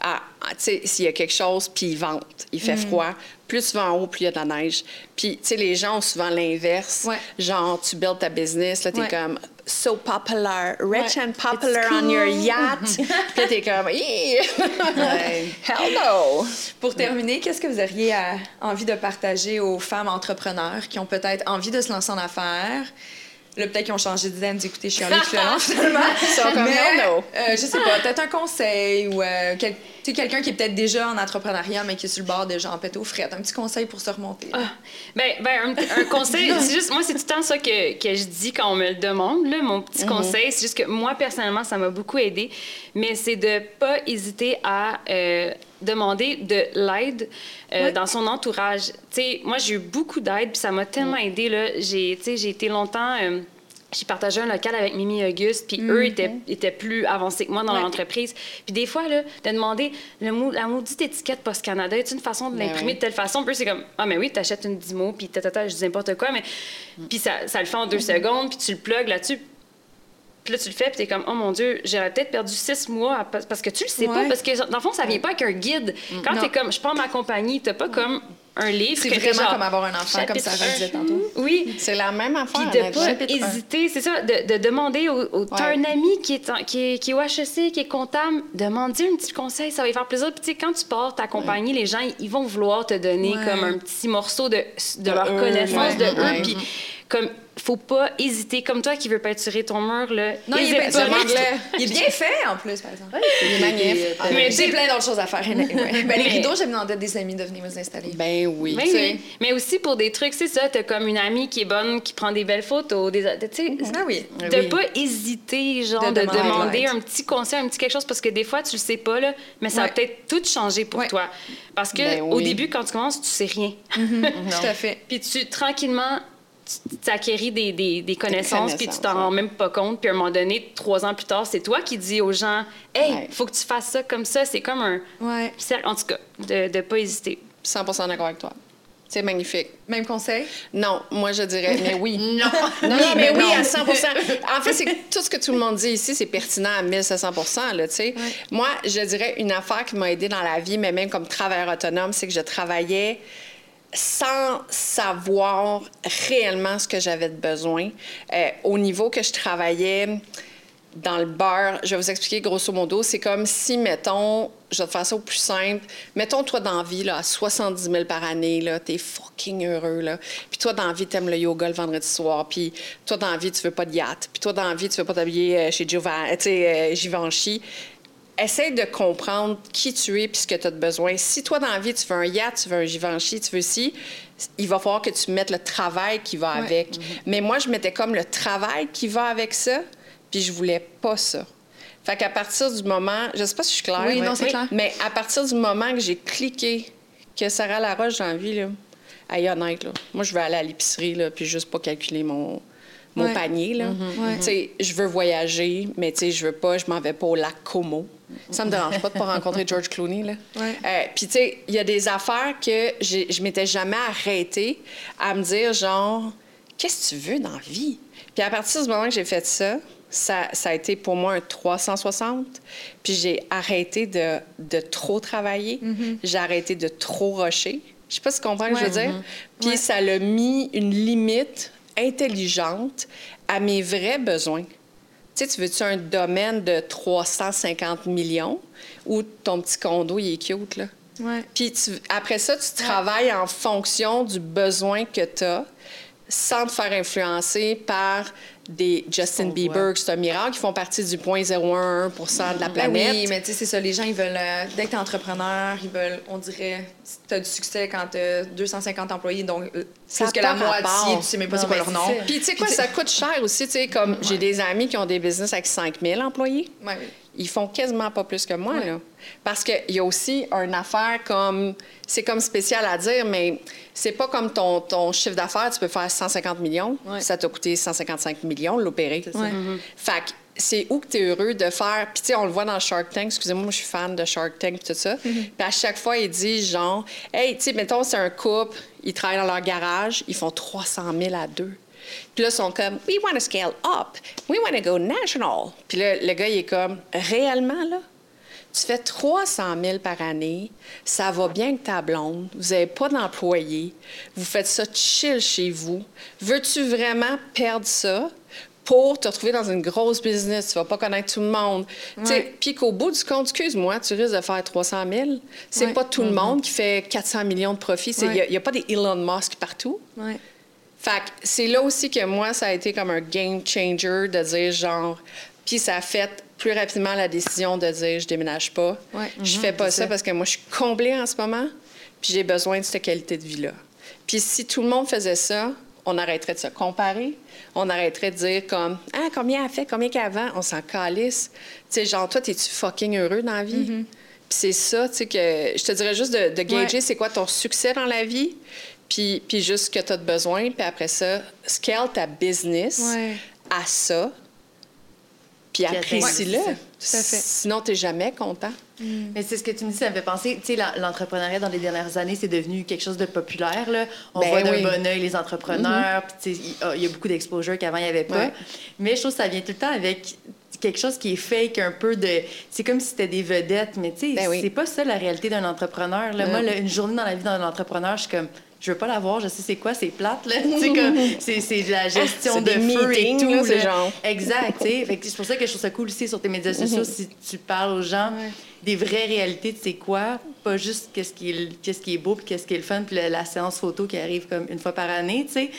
Ah, ah, s'il y a quelque chose, puis il vente, il fait mm. froid, plus tu vas en haut, plus il y a de la neige. Puis, tu sais, les gens ont souvent l'inverse. Ouais. Genre, tu builds ta business, là, t'es Ouais. comme so popular, rich Ouais. and popular on your yacht. puis là, t'es comme, Hi! Ouais. hell no! Pour terminer, qu'est-ce que vous auriez euh, envie de partager aux femmes entrepreneurs qui ont peut-être envie de se lancer en affaires? Là, peut-être qu'ils ont changé d'idée, nous écouter chialer tout le long, finalement. sont comme, Mais, hell no. euh, je sais pas, peut-être un conseil ou euh, quel- tu sais, quelqu'un qui est peut-être déjà en entrepreneuriat, mais qui est sur le bord déjà en péto frette. Un petit conseil pour se remonter. Ah, ben, ben, un, un conseil, c'est juste, moi, c'est tout le temps ça que, que je dis quand on me le demande, là, mon petit conseil. C'est juste que moi, personnellement, ça m'a beaucoup aidé, mais c'est de pas hésiter à euh, demander de l'aide euh, dans son entourage. Moi, j'ai eu beaucoup d'aide, puis ça m'a tellement aidé, là. J'ai, été longtemps... euh, j'ai partagé un local avec Mimi Auguste, puis eux étaient, étaient plus avancés que moi dans Ouais. l'entreprise. Puis des fois, là, de demander le mot, la maudite étiquette Post-Canada, est une façon de Ben l'imprimer oui. de telle façon? Puis c'est comme, ah, mais oui, t'achètes une Dimo, puis tata, je dis n'importe quoi, mais. Puis ça, ça le fait en deux secondes, puis tu le plugues là-dessus. Puis là, tu le fais, puis t'es comme, oh mon Dieu, j'aurais peut-être perdu six mois parce que tu le sais pas, Ouais. parce que dans le fond, ça vient pas avec un guide. Quand Non. t'es comme, je prends ma compagnie, t'as pas comme un livre. C'est vraiment genre, comme avoir un enfant, comme Sarah disait tantôt. Oui, C'est la même affaire. puis de pas hésiter, c'est ça, de, de demander au, au- t'as un ami qui est, en- qui, est, qui est au HEC, qui est comptable, demande-lui un petit conseil, ça va lui faire plaisir. Puis tu sais, quand tu pars ta compagnie, les gens, ils vont vouloir te donner Ouais. comme un petit morceau de, de leur eux, connaissance, ouais. de eux. Ouais. Puis comme, faut pas hésiter, comme toi qui veux peinturer ton mur, là. Non, il est, pas. peinturé. il est bien fait en plus, par exemple. Il est magnifique. Mais J'ai plein d'autres choses à faire. Ben, les rideaux, j'ai demandé à des amis de venir me les installer. Ben oui. Ben oui. Mais aussi pour des trucs, c'est ça, t'as comme une amie qui est bonne, qui prend des belles photos, des, tu sais, Ah oui. de Oui. pas hésiter, genre, De de, demander un petit conseil, un petit quelque chose, parce que des fois, tu le sais pas, là, mais ça Ouais. va peut-être tout changer pour Ouais. toi. Parce que Ben au oui. début, quand tu commences, tu sais rien. Tout à fait. Puis tu, tranquillement, tu t'acquéris des, des, des connaissances, puis tu t'en rends même pas compte. Puis à un moment donné, trois ans plus tard, c'est toi qui dis aux gens, hey, Ouais. faut que tu fasses ça comme ça. C'est comme un Ouais. cercle, en tout cas, de, de pas hésiter. 100 d'accord avec toi. C'est magnifique. Même conseil? Non, moi je dirais, mais oui. Non. Non, non, mais mais oui, non. à 100 En fait, c'est que tout ce que tout le monde dit ici, c'est pertinent à 1700 là, tu sais. Moi, je dirais une affaire qui m'a aidée dans la vie, mais même comme travailleur autonome, c'est que je travaillais sans savoir réellement ce que j'avais de besoin. Euh, au niveau que je travaillais dans le beurre, je vais vous expliquer grosso modo, c'est comme si, mettons, je vais te faire ça au plus simple, mettons, toi, dans la vie, là, à 70 000 par année, là, t'es fucking heureux, là. Puis toi, dans la vie, t'aimes le yoga le vendredi soir, puis toi, dans la vie, tu veux pas de yacht, puis toi, dans la vie, tu veux pas t'habiller euh, chez Giova- tu sais, euh, Essaye de comprendre qui tu es puis ce que tu as de besoin. Si toi, dans la vie, tu veux un yacht, tu veux un Givenchy, tu veux ci, il va falloir que tu mettes le travail qui va Ouais. avec. Mais moi, je mettais comme le travail qui va avec ça, puis je voulais pas ça. Fait qu'à partir du moment, je sais pas si je suis claire, Oui, non, c'est clair. mais à partir du moment que j'ai cliqué que Sarah Laroche, j'ai envie, là, aïe, honnête, là, moi, je veux aller à l'épicerie, là, puis juste pas calculer mon, mon Ouais. panier, là. Ouais. Tu sais, je veux voyager, mais tu sais, je veux pas, je m'en vais pas au lac Como. Ça me dérange pas de pas rencontrer George Clooney, là. Ouais. Euh, Puis, tu sais, il y a des affaires que je m'étais jamais arrêtée à me dire, genre, qu'est-ce que tu veux dans la vie? Puis à partir du moment que j'ai fait ça, ça, ça a été pour moi un 360. Puis j'ai arrêté de, de trop travailler. J'ai arrêté de trop rusher. Je sais pas si tu comprends ce que je veux Ouais. dire. Puis Ouais. ça l'a mis une limite intelligente à mes vrais besoins. Tu sais, tu veux-tu un domaine de 350 millions ou ton petit condo, il est cute, là? Ouais. Puis après ça, tu travailles en fonction du besoin que tu as sans te faire influencer par des Justin Bieber, que c'est un miracle, qui font partie du 0.011 de la Ben planète. oui, mais tu sais, c'est ça. Les gens, ils veulent. euh, dès que t'es entrepreneur, ils veulent, on dirait, tu as du succès quand t'as 250 employés, donc euh, plus que la moitié, tu sais même pas c'est quoi leur nom. Puis tu sais quoi, ça coûte cher aussi. Tu sais, comme j'ai des amis qui ont des business avec 5000 employés. Ouais. Ils font quasiment pas plus que moi, Ouais. là. Parce qu'il y a aussi une affaire comme... C'est comme spécial à dire, mais c'est pas comme ton, ton chiffre d'affaires, tu peux faire 150 millions. Ouais. Ça t'a coûté 155 millions de l'opérer. Ouais. Fait que c'est où que tu es heureux de faire... Puis tu sais, on le voit dans Shark Tank. Excusez-moi, moi, je suis fan de Shark Tank et tout ça. Puis à chaque fois, ils disent genre... Hey, tu sais, mettons, c'est un couple, ils travaillent dans leur garage, ils font 300 000 à deux. Puis là, ils sont comme, we want to scale up. We want to go national. Puis là, le gars, il est comme, réellement, là? tu fais 300 000 par année, ça va bien avec ta blonde, vous n'avez pas d'employé, vous faites ça chill chez vous. Veux-tu vraiment perdre ça pour te retrouver dans une grosse business? Tu vas pas connaître tout le monde. Puis qu'au bout du compte, excuse-moi, tu risques de faire 300 000. C'est pas tout le mm-hmm. monde qui fait 400 millions de profits. Il n'y a, pas des Elon Musk partout. Fait que c'est là aussi que moi, ça a été comme un game changer de dire genre. Puis ça a fait plus rapidement la décision de dire je déménage pas. Je fais pas ça, parce que moi, je suis comblée en ce moment, puis j'ai besoin de cette qualité de vie-là. Puis si tout le monde faisait ça, on arrêterait de se comparer. On arrêterait de dire comme Ah, combien elle fait, combien qu'avant? On s'en calisse. Tu sais, genre, toi, t'es-tu fucking heureux dans la vie? Mm-hmm. Puis c'est ça, tu sais, que je te dirais juste de, de gager c'est quoi ton succès dans la vie, puis, puis juste ce que tu as besoin. Puis après ça, scale ta business à ça puis apprécie-le. Sinon, tu n'es jamais content. Mm. Mais c'est ce que tu me dis, ça me fait penser, tu sais, l'entrepreneuriat dans les dernières années, c'est devenu quelque chose de populaire. Là. On ben voit d'un bon oeil les entrepreneurs, mm-hmm. il y, a beaucoup d'exposure qu'avant, il n'y avait pas. Mais je trouve que ça vient tout le temps avec quelque chose qui est fake, un peu de... C'est comme si c'était des vedettes, mais tu sais, ben c'est pas ça la réalité d'un entrepreneur. Là. Moi, une journée dans la vie d'un entrepreneur, je suis comme je veux pas l'avoir, je sais c'est quoi, c'est plate, là. c'est de la gestion de feu et tout. genre... Exact, C'est pour ça que je trouve ça cool aussi sur tes médias sociaux, mm-hmm. si tu parles aux gens des vraies réalités de c'est quoi, pas juste qu'est-ce qui est, qu'est-ce qui est beau puis qu'est-ce qui est le fun, puis la, séance photo qui arrive comme une fois par année, tu sais.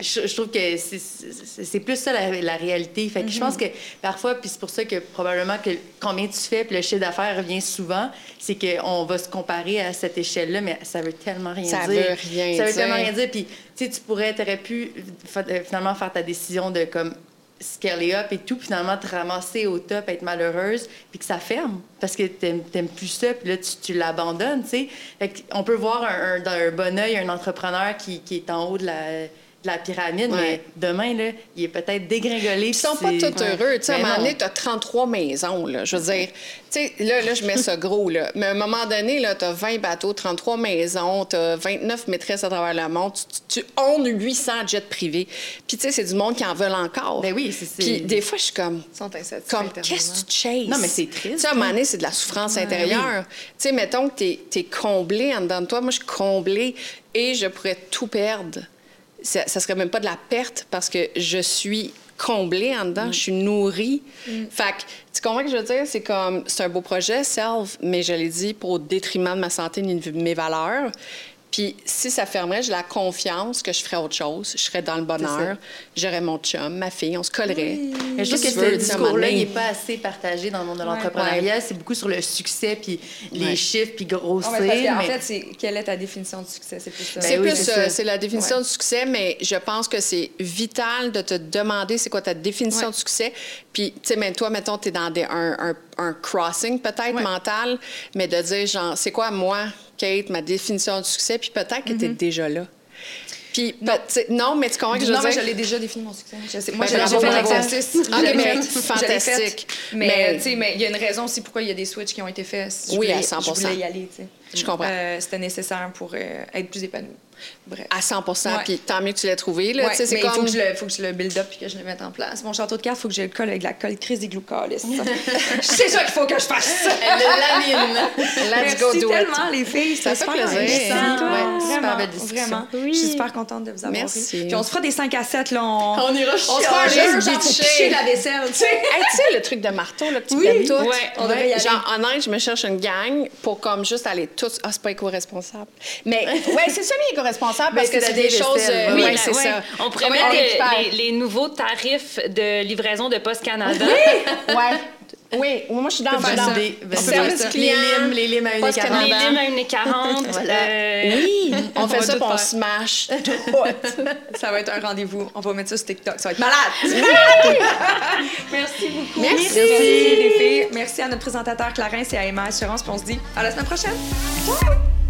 Je, trouve que c'est plus ça la, réalité. Fait que je pense mm-hmm. que parfois, puis c'est pour ça que probablement que combien tu fais, puis le chiffre d'affaires revient souvent, c'est qu'on va se comparer à cette échelle-là, mais ça veut tellement rien dire. Ça veut rien dire. Ça veut tellement rien dire. Puis, tu sais, tu pourrais, t'aurais pu finalement faire ta décision de comme scaler up et tout, finalement te ramasser au top, être malheureuse, puis que ça ferme parce que t'aimes plus ça, puis là, tu, tu l'abandonnes, tu sais. On peut voir un, d'un bon oeil un entrepreneur qui, qui est en haut de la de la pyramide, mais demain, là, il est peut-être dégringolé. Ils sont pas tous heureux. Tu sais, à un moment donné, tu as 33 maisons. Là, je veux dire, tu sais, là, là, je mets ça gros. Là. Mais à un moment donné, tu as 20 bateaux, 33 maisons, tu as 29 maîtresses à travers le monde. Tu, tu, 800 jets privés. Puis, tu sais, c'est du monde qui en veulent encore. Ben oui, c'est Puis, des fois, je suis comme. Ils sont Comme, qu'est-ce que tu chases? Non, mais c'est triste. Tu sais, à un moment donné, c'est de la souffrance intérieure. Tu sais, mettons que tu es, comblé en dedans de toi. Moi, je suis comblée et je pourrais tout perdre ça, ça serait même pas de la perte parce que je suis comblée en dedans, mm. je suis nourrie. Mm. Fait que, tu comprends ce que je veux dire? C'est comme, c'est un beau projet, Self, mais je l'ai dit, pour au détriment de ma santé et de mes valeurs. Puis si ça fermerait, j'ai la confiance que je ferais autre chose. Je serais dans le bonheur. J'aurais mon chum, ma fille, on se collerait. Mais je trouve que ce discours-là, il n'est pas assez partagé dans le monde de l'entrepreneuriat. C'est beaucoup sur le succès, puis les chiffres, puis grossir. mais En fait, c'est quelle est ta définition de succès? C'est plus ça. C'est ben plus ça. C'est la définition de succès, mais je pense que c'est vital de te demander c'est quoi ta définition de succès. Puis, tu sais, même toi, mettons, tu es dans des, un, un, crossing peut-être mental, mais de dire, genre, c'est quoi moi Kate, ma définition du succès, puis peut-être que tu es mhm. déjà là. Puis, non. non, mais tu comprends que je veux non, dire? l'ai déjà défini, mon succès. moi, ben, j'ai fait l'exercice. mais fantastique. Mais, tu sais, mais il y a une raison aussi pourquoi il y a des switches qui ont été faits. oui, à 100 Je voulais y aller, tu sais. Je comprends. Euh, C'était nécessaire pour euh, être plus épanouie. Bref. À 100 Puis tant mieux que tu l'aies trouvé. Là, ouais, mais il faut, que je le, faut que je le build up et que je le mette en place. Mon château de cartes, il faut que je le colle avec la colle crise des glucolis. C'est ça qu'il faut que je fasse. Elle lamine. Let's go do tellement, les filles. Ça fait plaisir. Ouais, super belle discussion. Vraiment. Oui. Je suis super contente de vous avoir Merci. Puis on se fera des 5 à 7. Là, on... on ira On se fera juste la vaisselle. Tu sais, le truc de marteau là, que tu oui. tout? Ouais, on devrait y aller. Genre, en Inde, je me cherche une gang pour comme juste aller tous... Ah, c'est pas éco-responsable. Mais ouais, c'est semi-éco-responsable parce que c'est des choses. Euh, oui, c'est ça. On pourrait mettre les, nouveaux tarifs de livraison de Post Canada. Oui, ouais. Oui, moi je suis dans, dans des services clients, les limes, les limes à 1,40. Les limes à 1,40. voilà. euh, oui, on, on fait ça pour on smash ça va être un rendez-vous. On va mettre ça sur TikTok. Ça va être malade. Merci beaucoup. Merci. Merci les filles. Merci à notre présentateur Clarence et à Emma Assurance. Puis on se dit à la semaine prochaine. Ciao.